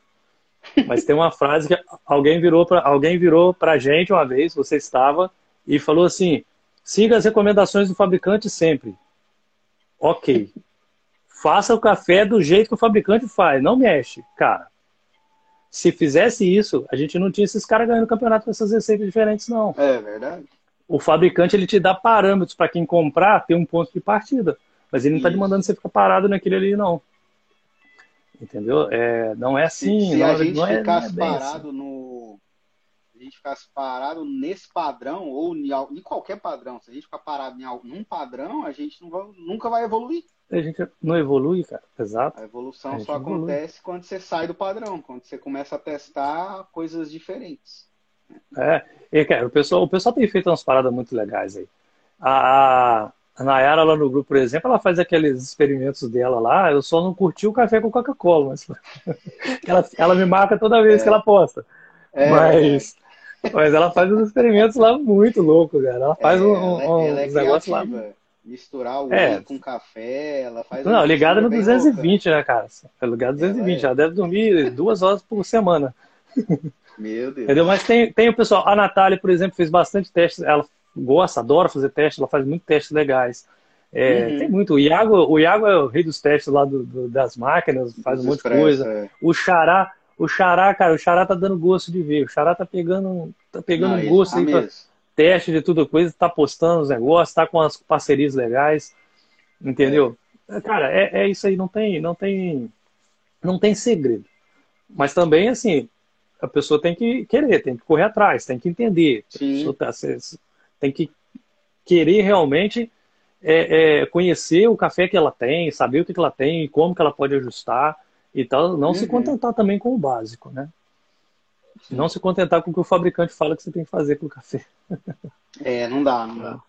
Mas tem uma frase que alguém virou para alguém virou pra gente uma vez, você estava, e falou assim: siga as recomendações do fabricante sempre. Ok. Faça o café do jeito que o fabricante faz, não mexe, cara. Se fizesse isso, a gente não tinha esses caras ganhando campeonato com essas receitas diferentes, não. É verdade. O fabricante ele te dá parâmetros para quem comprar ter um ponto de partida, mas ele não está te Isso. mandando você ficar parado naquele ali, não. Entendeu? É, não é assim. se, se não, a gente não é, não é ficasse assim. parado no. Se a gente ficasse parado nesse padrão, ou em qualquer padrão, se a gente ficar parado em algum padrão, a gente não vai- nunca vai evoluir. A gente não evolui, cara. Exato. A evolução A só evolui. acontece quando você sai do padrão, quando você começa a testar coisas diferentes. É, e, cara, o pessoal, o pessoal tem feito umas paradas muito legais aí. A, a, Nayara lá no grupo, por exemplo, ela faz aqueles experimentos dela lá. Eu só não curti o café com Coca-Cola, mas ela, ela me marca toda vez é. que ela posta. É, mas, é. mas ela faz uns experimentos lá muito loucos, cara. Ela faz é, um, um, ela, uns negócios lá. Misturar o é. com café, ela faz. Não, ligada no 220, louca. né, cara? É ligada no 220. Ela, ela deve dormir duas horas por semana. Meu Deus. Entendeu? Mas tem, tem o pessoal. A Natália, por exemplo, fez bastante testes. Ela gosta, adora fazer testes, ela faz muitos testes legais. É, uhum. Tem muito. O Iago, o Iago é o rei dos testes lá do, do das máquinas, faz um monte de coisa. É. O Xará, o Xará, cara, o Xará tá dando gosto de ver. O Xará tá pegando, tá pegando Não, gosto tá aí pra teste de tudo coisa, tá postando os negócios, tá com as parcerias legais. Entendeu? É. Cara, é, é isso aí, não tem, não tem, não tem segredo. Mas também, assim, a pessoa tem que querer, tem que correr atrás, tem que entender. Tá, tem que querer realmente é, é, conhecer o café que ela tem, saber o que, que ela tem, como que ela pode ajustar e tal. Não uhum. se contentar também com o básico, né? Sim. Não se contentar com o que o fabricante fala que você tem que fazer com o café. É, não dá, não dá.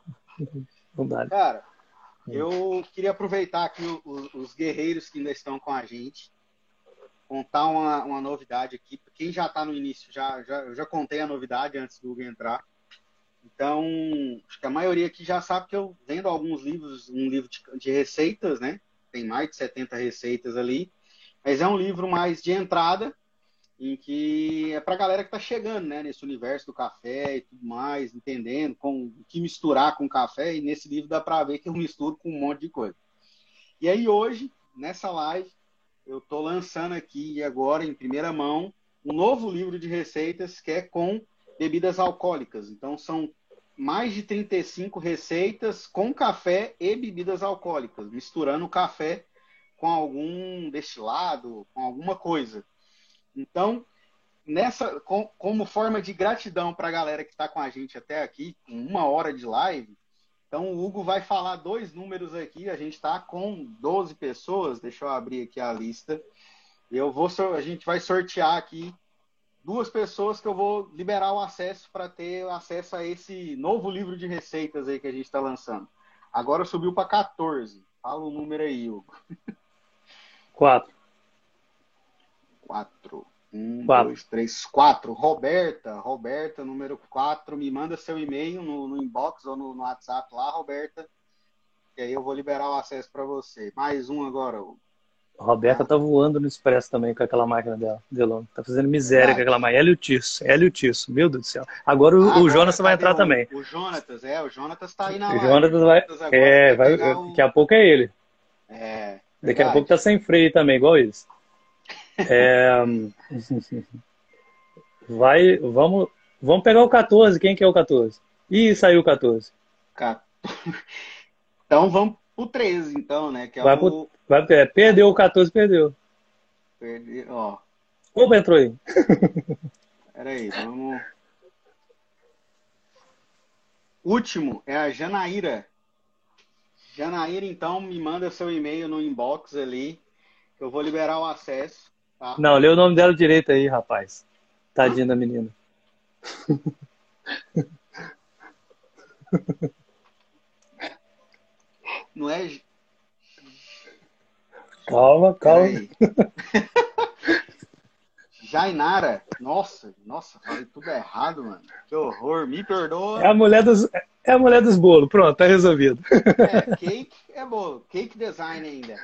Não dá. Cara, eu queria aproveitar aqui os, os guerreiros que ainda estão com a gente contar uma, uma novidade aqui. Quem já está no início, já, já, eu já contei a novidade antes do Hugo entrar. Então, acho que a maioria aqui já sabe que eu vendo alguns livros, um livro de, de receitas, né? Tem mais de 70 receitas ali. Mas é um livro mais de entrada, em que é para a galera que está chegando né, nesse universo do café e tudo mais, entendendo com, o que misturar com café. E nesse livro dá para ver que eu misturo com um monte de coisa. E aí hoje, nessa live, eu estou lançando aqui agora, em primeira mão, um novo livro de receitas que é com bebidas alcoólicas. Então, são mais de 35 receitas com café e bebidas alcoólicas, misturando café com algum destilado, com alguma coisa. Então, nessa, com, como forma de gratidão para a galera que está com a gente até aqui, com uma hora de live, então, o Hugo vai falar dois números aqui. A gente está com 12 pessoas. Deixa eu abrir aqui a lista. Eu vou, a gente vai sortear aqui duas pessoas que eu vou liberar o acesso para ter acesso a esse novo livro de receitas aí que a gente está lançando. Agora subiu para 14. Fala o número aí, Hugo. Quatro. Quatro. Um, quatro. dois, três, quatro. Roberta, Roberta, número quatro, me manda seu e-mail no, no inbox ou no, no, WhatsApp lá, Roberta. E aí eu vou liberar o acesso para você. Mais um agora. A Roberta ah. tá voando no Expresso também com aquela máquina dela, Delon. Tá fazendo miséria Verdade. com aquela máquina. Hélio Tisso, Hélio meu Deus do céu. Agora o, ah, o Jonas vai entrar um, também. O Jonatas, é, o Jonatas tá aí na O Jonatas vai, é, vai, um... daqui a pouco é ele. É. Daqui verdade. a pouco tá sem freio também, igual eles. É, vai, vamos, vamos pegar o 14. Quem que é o 14? Ih, saiu o 14. Então vamos pro 13, então, né? Que é vai, o... pro, vai é, Perdeu o 14, perdeu. Perdeu, ó. Opa, entrou aí. Peraí, vamos. Último é a Janaíra. Janaíra, então, me manda seu e-mail no inbox ali. Eu vou liberar o acesso. Tá. Não, lê o nome dela direito aí, rapaz. Tadinha da menina. Não é. Calma, calma. Jainara. Nossa, nossa, falei tudo errado, mano. Que horror, me perdoa. É a mulher dos, é a mulher dos bolos. Pronto, tá resolvido. É, cake é bolo. Cake design ainda.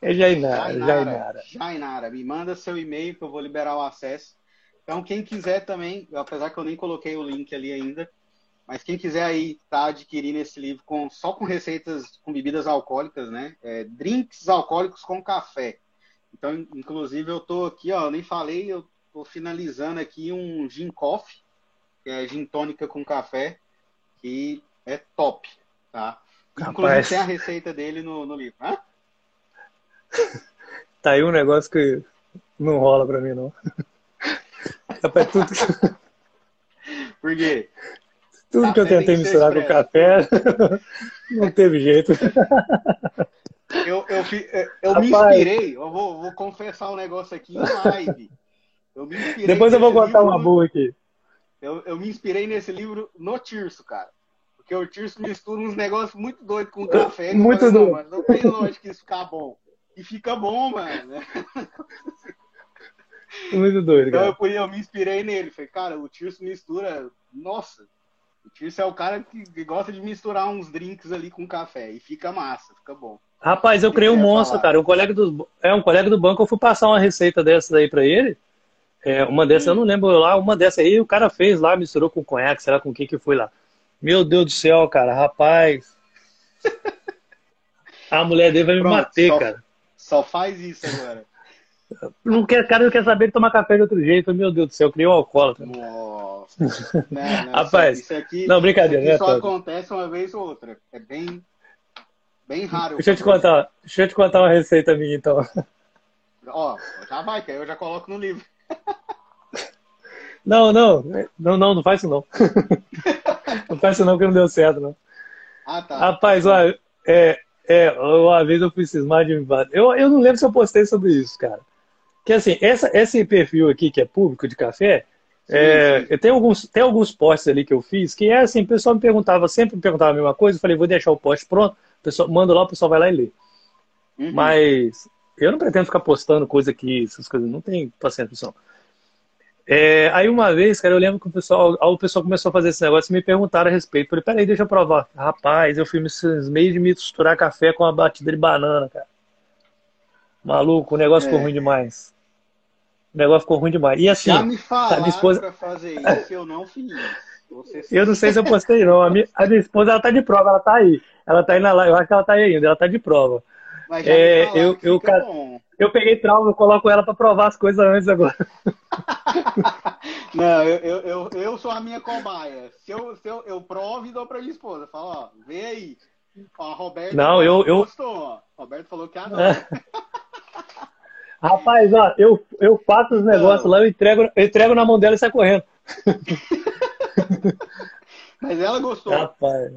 É Jainara, Jainara. Jainara, me manda seu e-mail que eu vou liberar o acesso. Então, quem quiser também, apesar que eu nem coloquei o link ali ainda, mas quem quiser aí tá adquirindo esse livro com, só com receitas com bebidas alcoólicas, né? É, drinks alcoólicos com café. Então, inclusive, eu tô aqui, ó, eu nem falei, eu tô finalizando aqui um gin coffee, que é gin tônica com café, que é top, tá? Inclusive Rapaz. tem a receita dele no, no livro. Hã? Tá aí um negócio que não rola pra mim, não. Rapaz, tudo... Por quê? Tudo café que eu tentei misturar com café, não teve jeito. Eu, eu, eu me inspirei, eu vou, vou, confessar um negócio aqui em live. Eu me inspirei Depois eu vou contar uma boa aqui. Eu, eu me inspirei nesse livro no Tirso, cara. Porque o Tirso mistura uns negócios muito doidos com café. Muito doido. Não, não tem lógica isso ficar bom. E fica bom, mano. Muito doido, cara. Então eu, eu me inspirei nele. Falei, cara, o Tirso mistura. Nossa, o Tirso é o cara que gosta de misturar uns drinks ali com café. E fica massa, fica bom. Rapaz, eu criei um monstro, falar? cara. Um colega do, é um colega do banco, eu fui passar uma receita dessas aí pra ele. É, uma dessas, eu não lembro lá, uma dessas aí o cara fez lá, misturou com conhaque, sei lá com o que que foi lá. Meu Deus do céu, cara, rapaz. A mulher dele vai me Pronto, bater, só, cara. Só faz isso agora. Não quer, cara não quer saber de tomar café de outro jeito. Meu Deus do céu, eu criei um alcoólatra. Nossa. Não, não, Rapaz, isso aqui, não, brincadeira. Isso aqui né, só acontece uma vez ou outra. É bem, bem raro. Deixa eu te contar, deixa eu te contar uma receita minha, então. Ó, já vai, que aí eu já coloco no livro. Não, não, não, não, não faz isso não. Não faz isso não, que não deu certo, não. Ah, tá. Rapaz, olha, é, é, uma vez eu fui cismar de me eu, eu não lembro se eu postei sobre isso, cara. Que assim, essa, esse perfil aqui que é público de café, sim, é, sim. Tem, alguns, tem alguns posts ali que eu fiz que é assim, o pessoal me perguntava, sempre me perguntava a mesma coisa, eu falei, vou deixar o post pronto, o pessoal, manda lá, o pessoal vai lá e lê. Uhum. Mas eu não pretendo ficar postando coisa aqui, essas coisas, não tem paciência, pessoal. É, aí uma vez, cara, eu lembro que o pessoal, o pessoal começou a fazer esse negócio e me perguntaram a respeito. Falei, peraí, deixa eu provar. Rapaz, eu fui meio de misturar café com uma batida de banana, cara. Maluco, o negócio é. ficou ruim demais. O negócio ficou ruim demais. E assim, Já me falaram minha esposa... pra fazer isso eu não fiz. eu não sei se eu postei, não. A minha, a minha, esposa, ela tá de prova, ela tá aí. Ela tá aí na live, eu acho que ela tá aí ainda, ela tá de prova. Mas já é, me eu, eu, cara, bom. Eu peguei trauma, eu coloco ela pra provar as coisas antes agora. Não, eu, eu, eu, sou a minha cobaia. Se eu, se eu, eu provo e dou pra minha esposa. Falo, ó, vê aí. Ó, Roberto não, eu, eu... gostou, ó. Roberto falou que adora. Rapaz, ó, eu, eu faço os negócios não. lá, eu entrego, eu entrego na mão dela e sai correndo. Mas ela gostou. Rapaz,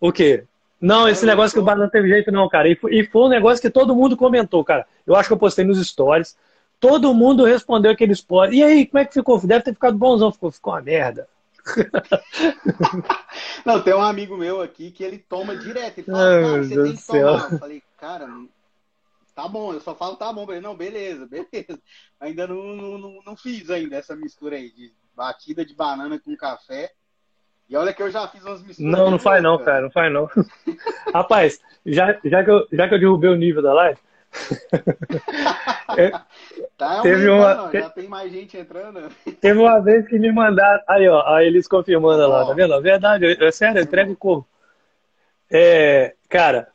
o quê? Não, esse negócio que o bar não teve jeito, não, cara. E foi, e foi um negócio que todo mundo comentou, cara. Eu acho que eu postei nos stories. Todo mundo respondeu aquele spoiler. E aí, como é que ficou? Deve ter ficado bonzão. Ficou, ficou uma merda. Não, tem um amigo meu aqui que ele toma direto. Ele fala, Ai, cara, você Deus tem que tomar. Eu falei, cara, tá bom. Eu só falo, tá bom. Ele, não, beleza, beleza. Ainda não, não, não, não fiz ainda essa mistura aí de batida de banana com café. E olha que eu já fiz umas misturas. Não, não faz não, cara. Não faz não. Rapaz, já, já, que eu, já que eu derrubei o nível da live, é, tá teve uma, já tem mais gente entrando. Teve uma vez que me mandaram. Aí, ó, aí eles confirmando lá, tá vendo? Verdade, é sério, eu entrego o corpo. É, cara,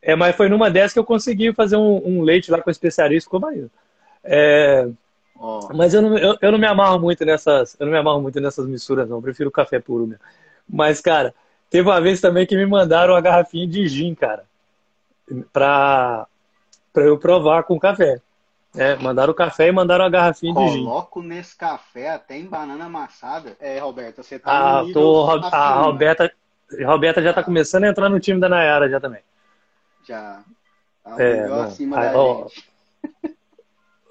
é, mas foi numa dessas que eu consegui fazer um, um leite lá com especialista, ficou maneiro. É, oh. Mas eu não, eu, eu, não me amarro muito nessas. Eu não me amarro muito nessas misturas, não. Eu prefiro café puro mesmo. Mas, cara, teve uma vez também que me mandaram uma garrafinha de gin, cara. Pra, para eu provar com café. É, mandaram o café e mandaram a garrafinha Coloco de gin. Coloco nesse café até em banana amassada. É, Roberta, você tá ah, tô, A Roberta, a Roberta já tá começando a entrar no time da Nayara já também. Já. Tá é, acima da ó,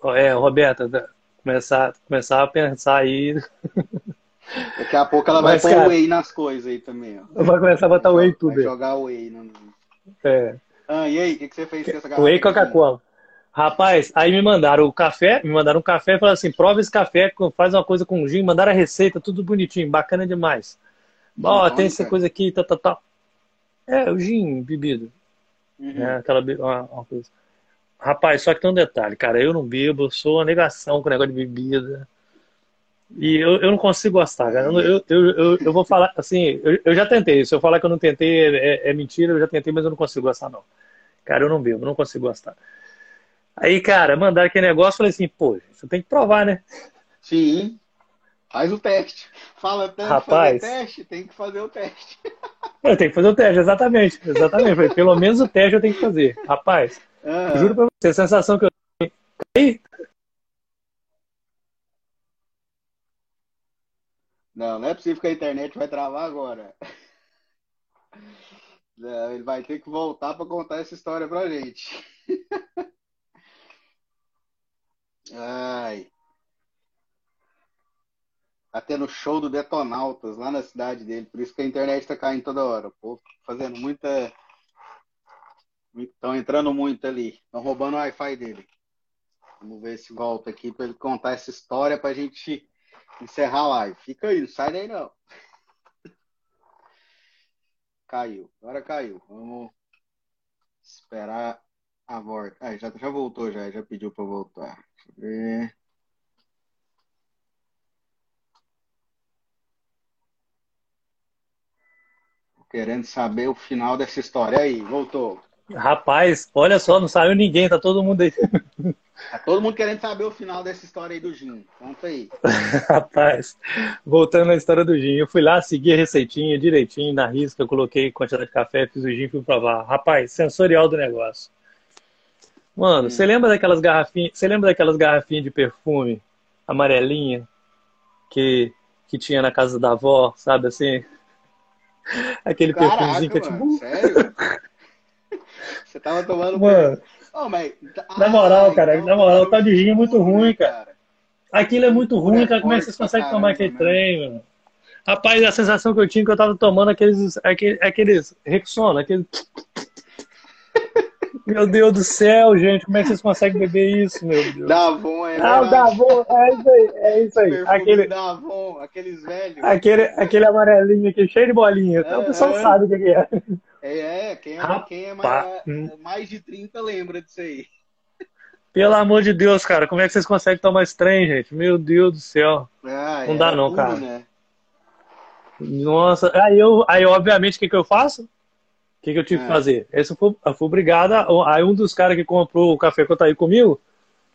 ó, é, Roberta, começar, começar a pensar aí. Daqui a pouco ela Mas, vai pôr whey nas coisas aí também. Ó. Vai começar a botar whey tudo. Vai jogar whey. No... É. Ah, e aí, o que, que, você fez com essa garrafa? Whey Coca-Cola. Rapaz, aí me mandaram o café, me mandaram um café e falaram assim: prova esse café, faz uma coisa com gin, mandaram a receita, tudo bonitinho, bacana demais. Ó, oh, tem essa coisa aqui, tal, tal, tal. É, o gin, bebido. Uhum. É, aquela uma, uma coisa. Rapaz, só que tem um detalhe, cara, eu não bebo, eu sou uma negação com o negócio de bebida. E eu, eu não consigo gostar, cara. Eu, eu, eu, eu vou falar, assim, eu, eu já tentei. Se eu falar que eu não tentei, é, é, mentira, eu já tentei, mas eu não consigo gostar, não. Cara, eu não bebo, não consigo gostar. Aí, cara, mandaram aquele negócio, falei assim, pô, você tem que provar, né? Sim. Faz o teste. Fala tanto Rapaz, fazer teste, tem que fazer o teste. Eu tenho que fazer o teste, exatamente. Exatamente. Pelo menos o teste eu tenho que fazer. Rapaz, uhum. juro pra você, a sensação que eu tenho. Aí, Não, não é possível que a internet vai travar agora. Não, ele vai ter que voltar para contar essa história pra gente. Ai. Tá tendo show do Detonautas lá na cidade dele, por isso que a internet tá caindo toda hora. O povo fazendo muita. Estão entrando muito ali. Estão roubando o Wi-Fi dele. Vamos ver se volta aqui para ele contar essa história para a gente encerrar a live. Fica aí, não sai daí não. Caiu, agora caiu. Vamos esperar a volta. Ah, já, já voltou, já, já pediu para voltar. Deixa eu ver. Querendo saber o final dessa história. Aí, voltou. Rapaz, olha só, não saiu ninguém, tá todo mundo aí. Tá todo mundo querendo saber o final dessa história aí do Gin. Conta aí. Rapaz, voltando à história do gin, eu fui lá, segui a receitinha direitinho, na risca, eu coloquei quantidade de café, fiz o gin, fui provar. Rapaz, sensorial do negócio. Mano, hum. você lembra daquelas garrafinhas, você lembra daquelas garrafinhas de perfume amarelinha que que tinha na casa da avó, sabe assim? Aquele Caraca, perfumezinho que é tipo. Sério? Você tava tomando. Mano. Oh, mas... Na moral, ah, cara, então, na moral, o tal de gin é muito ruim, cara. Aquilo é muito ruim, cara. Como é que vocês conseguem tomar aquele trem, mano? Rapaz, a sensação que eu tinha que eu tava tomando aqueles, aqueles, aqueles Rexona, aqueles. Meu Deus do céu, gente, como é que vocês conseguem beber isso, meu Deus? Davon é. Ah, o Davon, é isso aí, é isso aí. Aquele Davon, aqueles velhos. Aquele, aquele amarelinho aqui, cheio de bolinha. Então, o pessoal é. sabe o que é. É, quem é, quem é mais, mais de 30 lembra disso aí. Pelo amor de Deus, cara, como é que vocês conseguem tomar esse trem, gente? Meu Deus do céu. Ah, não é, dá não, puro, cara. Né? Nossa, aí eu, aí obviamente o que, que eu faço? O que, que eu tive É. que fazer? Esse eu fui, eu fui obrigado. a- Aí um dos caras que comprou o café que eu tá aí comigo,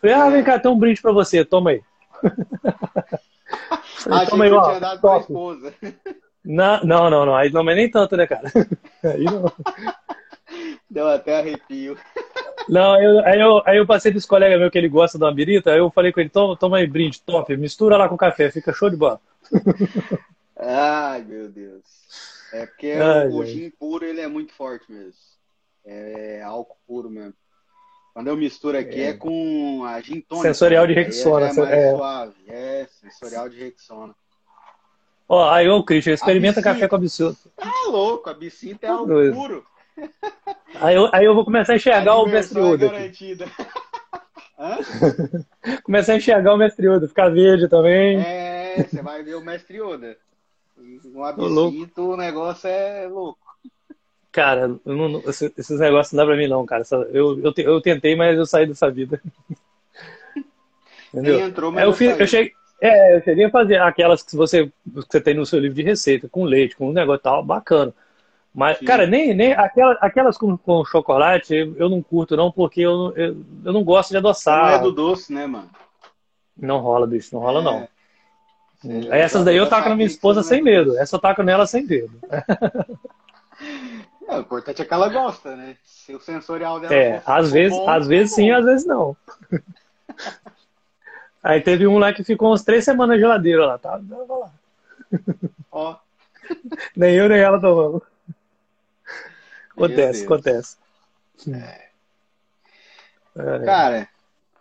falei, ah, É. vem cá, tem um brinde pra você, toma aí. Falei, toma aí, ó, tinha dado pra esposa. Não, não, não, não, aí não, mas nem tanto, né, cara? Aí não. Deu até arrepio. Não, eu- aí, eu, aí eu passei desse colega meu que ele gosta de uma birita, aí eu falei com ele, toma, toma aí, brinde, top, mistura lá com o café, fica show de bola. Ai, meu Deus. É porque Ai, o, gin puro, ele é muito forte mesmo. É álcool puro mesmo. Quando eu misturo aqui é, com a gin tônica. Sensorial de Aí Rexona, É mais é. suave. É, sensorial de Rexona. Ó, aí ô, Christian, experimenta Absinto. café com absurdo. Tá louco, a bicinta é álcool doido. puro. Aí eu, aí eu vou começar a enxergar a o mestre é Yoda? Começar a enxergar o mestre Yoda, ficar verde também. É, você vai ver o mestre Yoda. Um absinto, o negócio é louco. Cara, não- não- esse- esses negócios não dá pra mim não, cara. Eu, eu, eu tentei, mas eu saí dessa vida. Entendeu? Nem entrou, mas Aí eu, fiz, eu cheguei, é, eu cheguei a fazer aquelas que você, que você tem no seu livro de receita, com leite, com um negócio e tal, bacana. Mas, Sim. cara, nem, nem aquelas, aquelas com, com chocolate eu, não curto, não, porque eu, não- eu, eu não gosto de Não adoçar. é do doce, né, mano? Não rola bicho, não rola não. É. Aí essas daí eu taco na minha esposa sem medo. Essa eu taco nela sem medo. É, o importante é que ela gosta, né? Se o sensorial dela É, às vezes, bom, às vezes tá sim, bom. às vezes não. Aí teve um lá que ficou umas três semanas na geladeira lá, tá? Tava lá. Ó, Nem eu nem ela tomamos. Acontece, acontece. É. cara,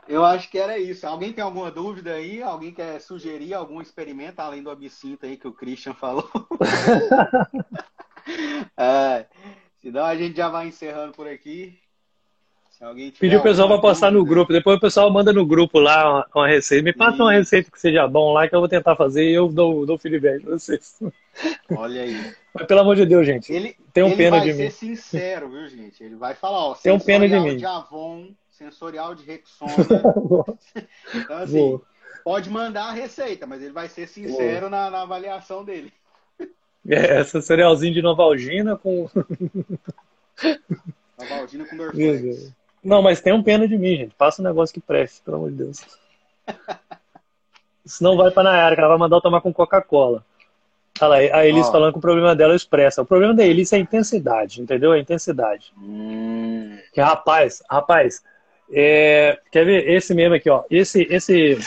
eu acho que era isso. Alguém tem alguma dúvida aí? Alguém quer sugerir algum experimento além do absinto aí que o Christian falou? é, senão a gente já vai encerrando por aqui. Se alguém tiver Pediu o pessoal pra alguma postar no grupo. Depois o pessoal manda no grupo lá uma, uma receita. Me passa uma Isso. receita que seja bom lá que eu vou tentar fazer e eu dou, dou feedback pra vocês. Olha aí. Mas pelo amor de Deus, gente. Ele, Tenham ele pena vai de ser mim. sincero, viu, gente? Ele vai falar, ó, Tenham pena de mim. de Avon, sensorial de Rexona. Então, assim, Vou. pode mandar a receita, mas ele vai ser sincero na, na avaliação dele. É, essa cerealzinho de Novalgina com. A Valdina com Meu Dorflex. Não, mas tenham pena de mim, gente. Faça um negócio que preste, pelo amor de Deus. Senão vai pra Nayara, que ela vai mandar eu tomar com Coca-Cola. Olha lá, a Elis Ó. falando que o problema dela é o expressa. O problema da Elis é a intensidade, entendeu? A intensidade. Hum, Que rapaz, rapaz, é, quer ver esse mesmo aqui, ó. Esse, esse,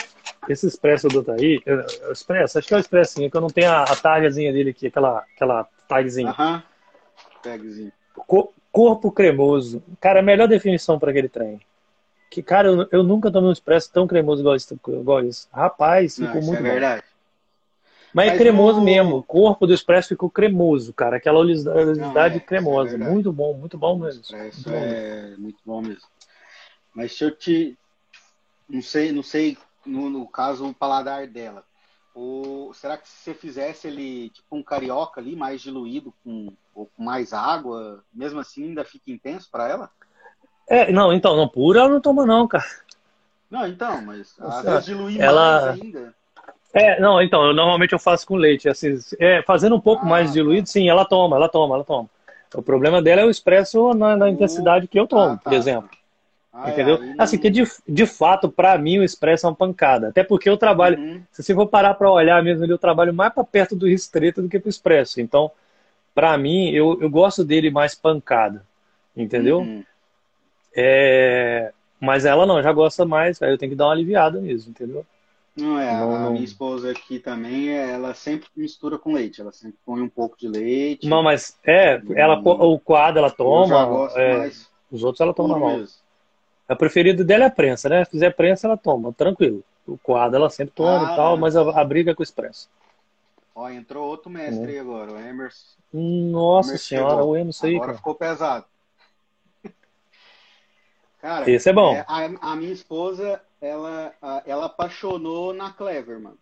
esse expresso do Taí, é, é expresso, acho que é o expressinho, que eu não tenho a, a targazinha dele aqui, aquela, aquela tagzinha. Aham. Tagzinho. Co- corpo cremoso. Cara, a melhor definição para aquele trem. Que, cara, eu, eu nunca tomei um expresso tão cremoso igual isso. Igual isso. Rapaz, Não, ficou isso muito é bom. verdade. Mas, é cremoso mesmo. O corpo do expresso ficou cremoso, cara. Aquela oleosidade Não, é, cremosa. É muito bom, muito bom mesmo. Muito bom. é muito bom mesmo. Mas se eu te. Não sei, não sei no, no caso, o paladar dela. Ou será que se você fizesse ele tipo um carioca ali, mais diluído, com, ou com mais água, mesmo assim ainda fica intenso para ela? É, não, então, não pura ela não toma não, cara. Não, então, mas às vezes diluir ela... mais ainda. É, não, então, eu, normalmente eu faço com leite. Assim, é, fazendo um pouco ah, mais diluído, tá. sim, ela toma, ela toma, ela toma. O problema dela é o expresso na, na intensidade que eu tomo, ah, tá. por exemplo. Entendeu? É, assim, que de, de fato, para mim, o expresso é uma pancada. Até porque eu trabalho, uhum. se você for parar para olhar mesmo, eu trabalho mais para perto do restrito do que para o expresso. Então, para mim, eu, eu gosto dele mais pancada. Entendeu? Uhum. É... Mas ela não, já gosta mais, aí eu tenho que dar uma aliviada mesmo, entendeu? Não é, não, a não... minha esposa aqui também, ela sempre mistura com leite, ela sempre põe um pouco de leite. Não, mas é, ela, o coado ela toma, é, os outros ela toma normal. Mesmo. A preferida dela é a prensa, né? Se fizer prensa, ela toma, tranquilo. O coado ela sempre toma ah, e tal, mas a, a, briga é com o expresso. Ó, entrou outro mestre é. agora, o Emerson. Nossa Emerson senhora, chegou. o Emerson aí, Agora cara. ficou pesado. Cara, esse é bom. É, a, a, minha esposa, ela, ela apaixonou na Clever, mano.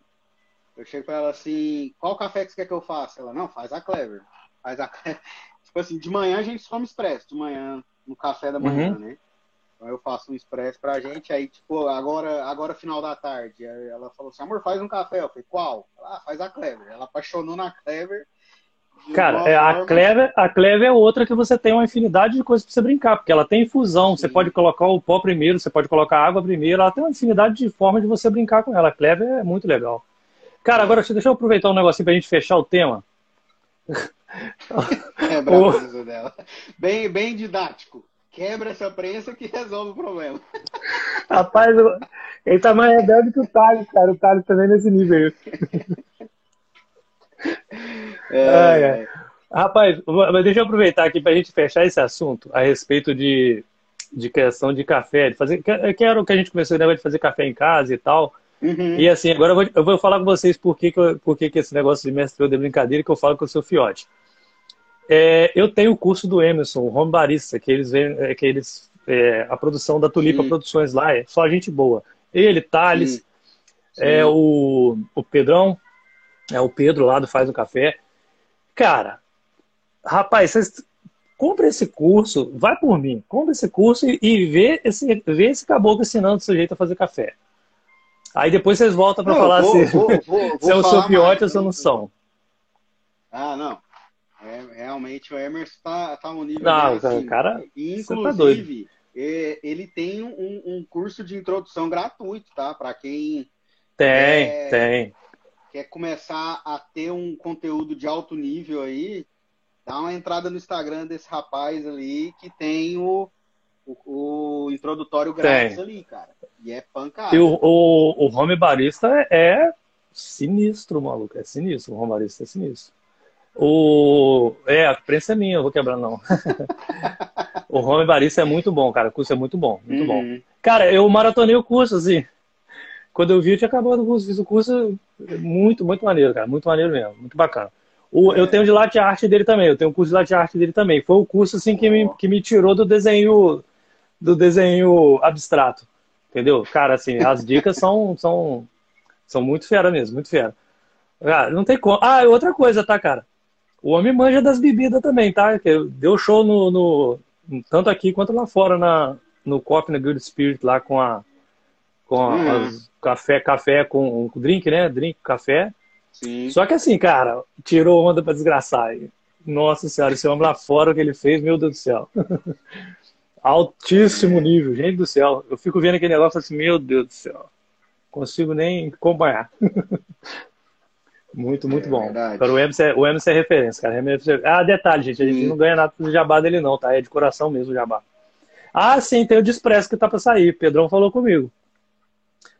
Eu chego pra ela assim, qual café que você quer que eu faça? Ela, não, faz a Clever. Faz a Tipo assim, de manhã a gente toma expresso, de manhã, no café da manhã, uhum. né? Então eu faço um expresso pra gente, aí, tipo, agora, agora final da tarde. ela falou assim, amor, faz um café. Eu falei, qual? Ela, ah, faz a Clever. Ela apaixonou na Clever. Cara, é, a, Clever, a Clever é outra que você tem uma infinidade de coisas pra você brincar, porque ela tem infusão, Sim. você pode colocar o pó primeiro, você pode colocar a água primeiro, ela tem uma infinidade de formas de você brincar com ela. A Clever é muito legal. Cara, agora deixa eu aproveitar um negocinho pra gente fechar o tema. É bravo dela. Bem, bem didático. Quebra essa prensa que resolve o problema. Rapaz, ele tá mais rebelde que o Thales, cara. O Thales também nesse nível. É, ai, ai. Rapaz, mas deixa eu aproveitar aqui para a gente fechar esse assunto a respeito de, de criação de café, de fazer, que era o que a gente começou a de fazer café em casa e tal. Uhum. E assim, agora eu vou, eu vou, falar com vocês por que, que, eu, por que, que esse negócio de mestre de brincadeira que eu falo com o seu fiote. É, eu tenho o curso do Emerson, o Home Barista, que eles, é, que eles é, a produção da Tulipa Sim. Produções lá é só gente boa. Ele, Thales, Sim. é o, o Pedrão, é o Pedro lá do Faz o Café. Cara, rapaz, vocês compra esse curso, vai por mim, compra esse curso e, e vê, esse, vê esse caboclo ensinando o sujeito a fazer café. Aí depois vocês voltam para falar vou, se, vou, vou, se é o seu piote ou se não são. Ah, não. Realmente o Emerson tá, tá um nível. Não, assim. cara. Inclusive, tá doido. É, ele tem um, um, curso de introdução gratuito, tá? Para quem. Tem, é, tem. Quer começar a ter um conteúdo de alto nível aí, dá uma entrada no Instagram desse rapaz ali que tem o, o, o introdutório grátis tem. ali, cara. E é pancada. E o, o, o home barista é sinistro, maluco. É sinistro. O home barista é sinistro. O... É, a prensa é minha, eu vou quebrar não. o Home Barista é muito bom, cara. O curso é muito bom, muito uhum. bom. Cara, eu maratonei o curso, assim. Quando eu vi, eu tinha acabado o curso. Fiz o curso muito, muito maneiro, cara. Muito maneiro mesmo, muito bacana. O, é. Eu tenho de latte arte dele também, eu tenho um curso de latte arte dele também. Foi o curso, assim, que me, que me tirou do desenho, do desenho abstrato. Entendeu? Cara, assim, as dicas são, são, são muito fera mesmo, muito fera. Cara, não tem como. Ah, outra coisa, tá, cara? O homem manja das bebidas também, tá? Que deu show no, no tanto aqui quanto lá fora na no Coffee na Good Spirit lá com a com a, hum. café café com, com drink, né? Drink café. Sim. Só que assim, cara, tirou onda para desgraçar. Nossa senhora, esse homem lá fora o que ele fez, meu Deus do céu. Altíssimo nível, gente do céu. Eu fico vendo aquele negócio assim, meu Deus do céu. Consigo nem acompanhar. Muito, muito é, bom. Cara, o Emerson, é, o Emerson é referência, cara. Ah, detalhe, gente, a gente sim. não ganha nada do jabá dele, não, tá? É de coração mesmo o jabá. Ah, sim, tem o Despresso que tá pra sair. Pedrão falou comigo.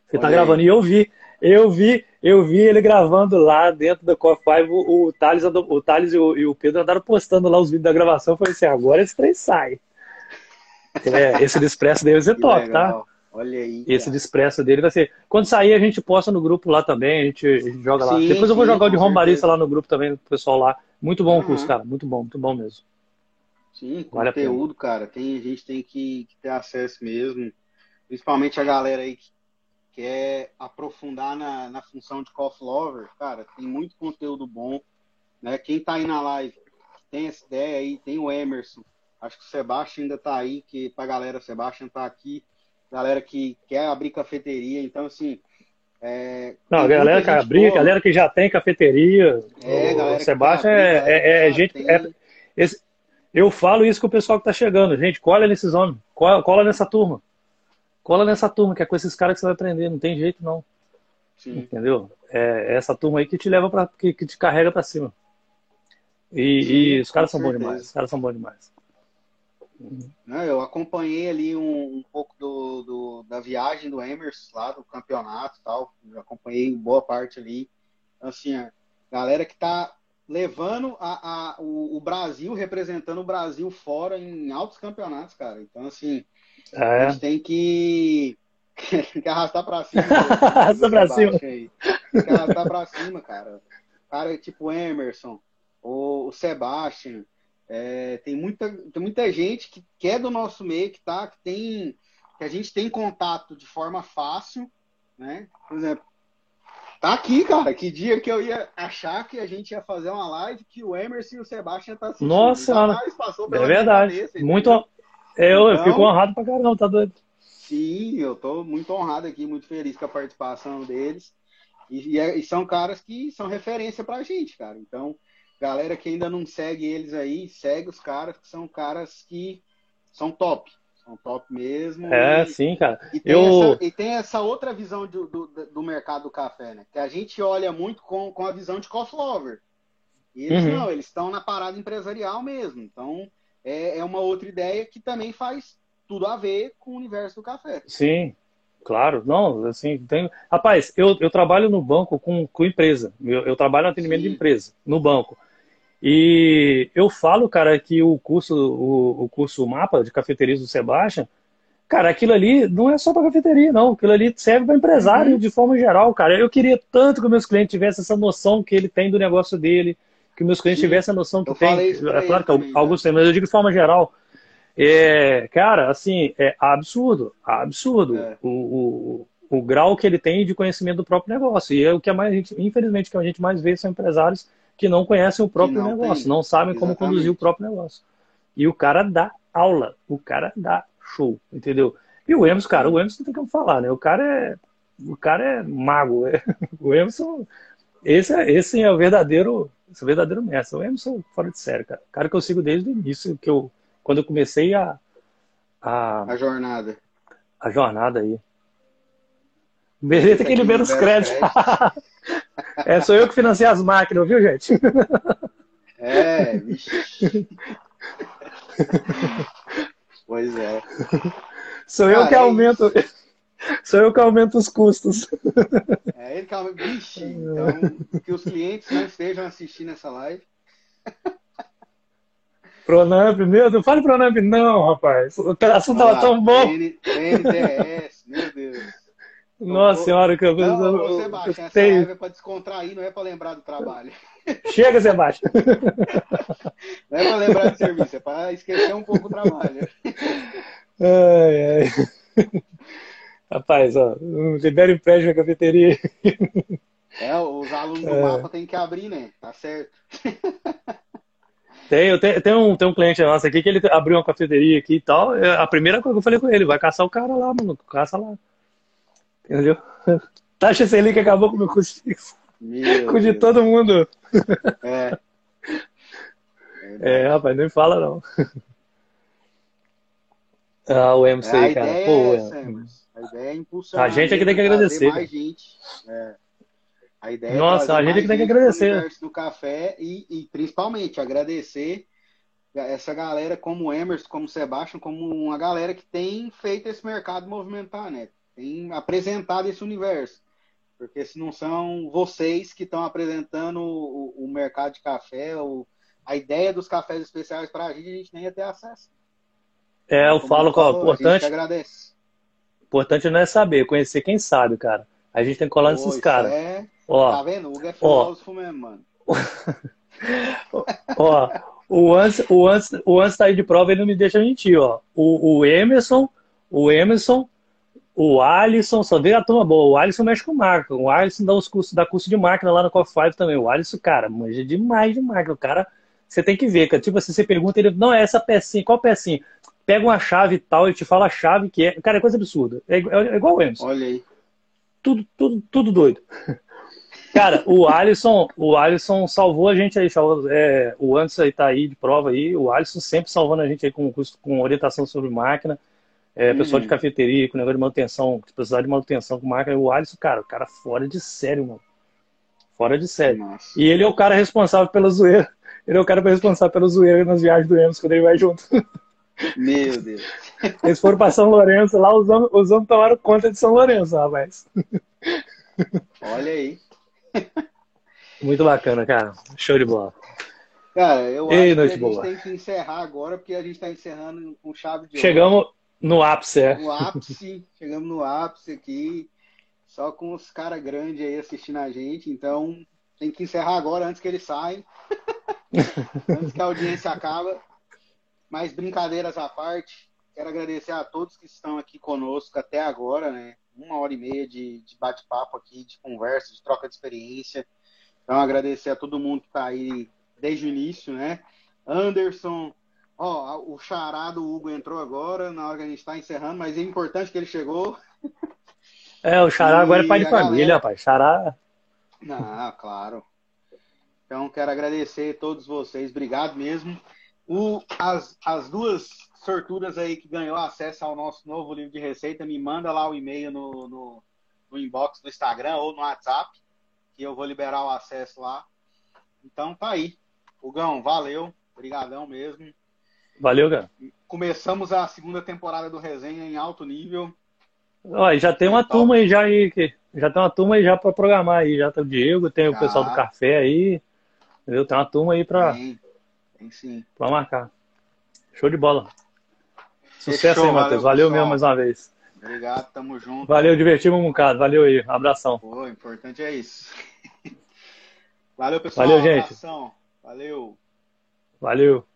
Você tá gravando. E eu vi, eu vi, eu vi ele gravando lá dentro da Core 5. O, o Thales, o Thales e o, e o Pedro andaram postando lá os vídeos da gravação. Eu falei assim, agora esse trem sai. É, esse Despresso deve ser top, tá? Olha aí. Esse de expresso dele vai ser. Quando sair, a gente posta no grupo lá também, a gente, a gente joga lá. Sim, Depois eu vou sim, jogar o de Rombarista lá no grupo também, pro pessoal lá. Muito bom o curso, Uhum. cara. Muito bom, muito bom mesmo. Sim, Vale conteúdo, cara. Tem, a gente tem que, que ter acesso mesmo. Principalmente a galera aí que quer aprofundar na, na função de coffee lover. Cara, tem muito conteúdo bom. Né? Quem tá aí na live, tem essa ideia aí, tem o Emerson. Acho que o Sebastião ainda tá aí, que pra galera, o Sebastião tá aqui. Galera que quer abrir cafeteria. Então, assim. É, Não, galera que gente abrir, boa. galera que já tem cafeteria. É, o galera Sebastião é, abrir, é, é gente. é- tem. esse- eu falo isso com o pessoal que tá chegando. Gente, cola nesses homens. Cola, cola nessa turma. Cola nessa turma, que é com esses caras que você vai aprender. Não tem jeito, não. Sim. Entendeu? É essa turma aí que te leva para que, que te carrega pra cima. E, Sim, e os caras são bons demais. Os caras são bons demais. Não, eu acompanhei ali um, um pouco do, do- da viagem do Emerson lá do campeonato tal. Eu acompanhei boa parte ali. Assim, a galera que tá levando a, a- o, o Brasil, representando o Brasil fora em altos campeonatos, cara. Então, assim, a É. gente tem que, tem que arrastar pra cima. Arrasta pra Sebastião cima. aí. Tem que arrastar pra cima, cara. Cara tipo o Emerson, o, o Sebastian. É, tem, muita, tem muita gente que, que é do nosso meio, que, tá, que, tem, que a gente tem contato de forma fácil, né? Por exemplo, tá aqui, cara. Que dia que eu ia achar que a gente ia fazer uma live que o Emerson e o Sebastian tá assistindo. Nossa passou É verdade. cabeça? Muito. Eu, eu Então- fico honrado pra caramba, tá doido? Sim, eu tô muito honrado aqui, muito feliz com a participação deles. E, e é- e são caras que são referência pra gente, cara. Então, galera que ainda não segue eles aí, segue os caras, que são caras que são top. São top mesmo. É, e, sim, cara. e tem, Eu- essa, e tem essa outra visão do, do, do mercado do café, né? Que a gente olha muito com, com a visão de cost lover. E eles Uhum. não, eles estão na parada empresarial mesmo. Então, é, é uma outra ideia que também faz tudo a ver com o universo do café. Sim, claro. Não, assim, tem. Rapaz, eu, eu trabalho no banco com, com empresa. Eu, eu trabalho no atendimento Sim. de empresa, no banco. E eu falo, cara, que o curso, o, o curso mapa de cafeterias do Sebastião, cara, aquilo ali não é só para cafeteria, não. Aquilo ali serve para empresário Uhum. de forma geral, cara. Eu queria tanto que meus clientes tivessem essa noção que ele tem do negócio dele, que meus clientes Sim. tivessem a noção que Eu tem. É claro que também, alguns têm, mas eu digo de forma geral. É, cara, assim, é absurdo, absurdo É. o, o, o grau que ele tem de conhecimento do próprio negócio. E é o que a mais, infelizmente, que a gente mais vê são empresários que não conhecem o próprio não negócio, tem. não sabem como Exatamente. conduzir o próprio negócio. E o cara dá aula, o cara dá show, entendeu? E o Emerson, cara, o Emerson não tem como falar, né? O cara é, o cara é mago. é. O Emerson, esse é, esse é o verdadeiro, esse é o verdadeiro mestre. O Emerson fora de série, cara. O cara que eu sigo desde o início, que eu, quando eu comecei a, a, A jornada. a jornada aí. Beleza que libera os créditos. É, sou eu que financiei as máquinas, viu, gente? É, vixe. pois é. Sou eu que é aumento. Sou eu que aumento os custos. É ele que é Vixe, então que os clientes não estejam assistindo essa live. Pronamp, meu Deus, fale Pronamp, não, rapaz. O assunto tava Vamos lá, tão bom. N- NDS, meu Deus. Nossa senhora, que eu, Não, eu, ô, eu, Sebastião, essa tenho- live é pra descontrair, não é pra lembrar do trabalho. Chega, Sebastião. Não é pra lembrar do serviço, é pra esquecer um pouco o trabalho. Ai, ai. Rapaz, ó, libera empréstimo na cafeteria. É, os alunos do É. mapa tem que abrir, né? Tá certo. Tem, tenho, tem um, tem um cliente nosso aqui que ele abriu uma cafeteria aqui e tal. é A primeira coisa que eu falei com ele, vai caçar o cara lá, mano. Caça lá. Entendeu? Taxa Selic acabou com o meu custo fixo. Meu Com de Deus. todo mundo. É. É, rapaz, nem fala não. Ah, o MC, É, cara. Pô, é é. essa. A ideia é impulsionar. A gente é que tem que agradecer, Mais gente. É. A ideia Nossa, é a gente é que tem que agradecer. do café e, e principalmente agradecer essa galera como o Emerson, como o Sebastian, como uma galera que tem feito esse mercado movimentar, né? Tem apresentado esse universo. Porque se não são vocês que estão apresentando o, o mercado de café, o, a ideia dos cafés especiais para a gente, a gente nem ia ter acesso. É, eu Como falo ó, falou, a gente importante. agradece. importante não é saber, conhecer quem sabe, cara. A gente tem que colar nesses caras. É... Ó, Tá vendo? O Hugo é filósofo mesmo, mano. ó, o Ans, o Ans, o Ans tá aí de prova, ele não me deixa mentir, ó. O, o Emerson, o Emerson, o Alisson, só veio a turma boa. O Alisson mexe com máquina. O Alisson dá os cursos, dá curso de máquina lá no Coffee Five também. O Alisson, cara, manja demais de máquina. O cara, você tem que ver, cara. Tipo assim, você pergunta, ele, não, é essa pecinha, qual pecinha? Pega uma chave e tal, ele te fala a chave que é. Cara, é coisa absurda. É, é, é igual o Emerson. Olha aí. Tudo, tudo, tudo doido. Cara, o Alisson, o Alisson salvou a gente aí. salvou- é, o Anderson aí tá aí de prova aí. O Alisson sempre salvando a gente aí com, com orientação sobre máquina. É, pessoal de Uhum. cafeteria, com negócio de manutenção, se precisar de manutenção com máquina. O Alisson, cara, o cara fora de sério, mano. Fora de sério. Nossa. E ele é o cara responsável pela zoeira. Ele é o cara responsável pela zoeira nas viagens do Emerson, quando ele vai junto. Meu Deus. Eles foram pra São Lourenço lá, os homens, os homens tomaram conta de São Lourenço, rapaz. Olha aí. Muito bacana, cara. Show de bola. Cara, eu Ei, acho que a gente boa. tem que encerrar agora, porque a gente tá encerrando com chave de ouro. No ápice, é. no ápice, chegamos no ápice aqui, só com os caras grandes aí assistindo a gente, então tem que encerrar agora antes que eles saem, antes que a audiência acaba. Mas brincadeiras à parte, quero agradecer a todos que estão aqui conosco até agora, né? Uma hora e meia de, de bate-papo aqui, de conversa, de troca de experiência. Então agradecer a todo mundo que está aí desde o início, né? Anderson, Ó, o xará do Hugo entrou agora, na hora que a gente está encerrando, mas é importante que ele chegou. É, o Xará agora é pai E de família, galera- rapaz. Xará. Ah, claro. Então, quero agradecer a todos vocês, obrigado mesmo. O, as, as duas sortudas aí que ganhou acesso ao nosso novo livro de receita, me manda lá o e-mail no, no, no inbox do Instagram ou no WhatsApp, que eu vou liberar o acesso lá. Então, tá aí. Hugão, valeu. Obrigadão mesmo. Valeu, cara. Começamos a segunda temporada do Resenha em alto nível. E já tem uma Top. turma aí já aí, já tem uma turma aí já para programar aí. Já tem o Diego, tem o pessoal do café aí. Entendeu? Tem uma turma aí pra, Tem, tem sim. pra marcar. Show de bola. Sucesso Fechou, aí, Matheus. valeu, Valeu mesmo mais uma vez. Obrigado, tamo junto. Valeu, divertimos um bocado. Valeu aí. Abração. Pô, o importante é isso. Valeu, pessoal. Valeu, gente. Abração. Valeu. Valeu.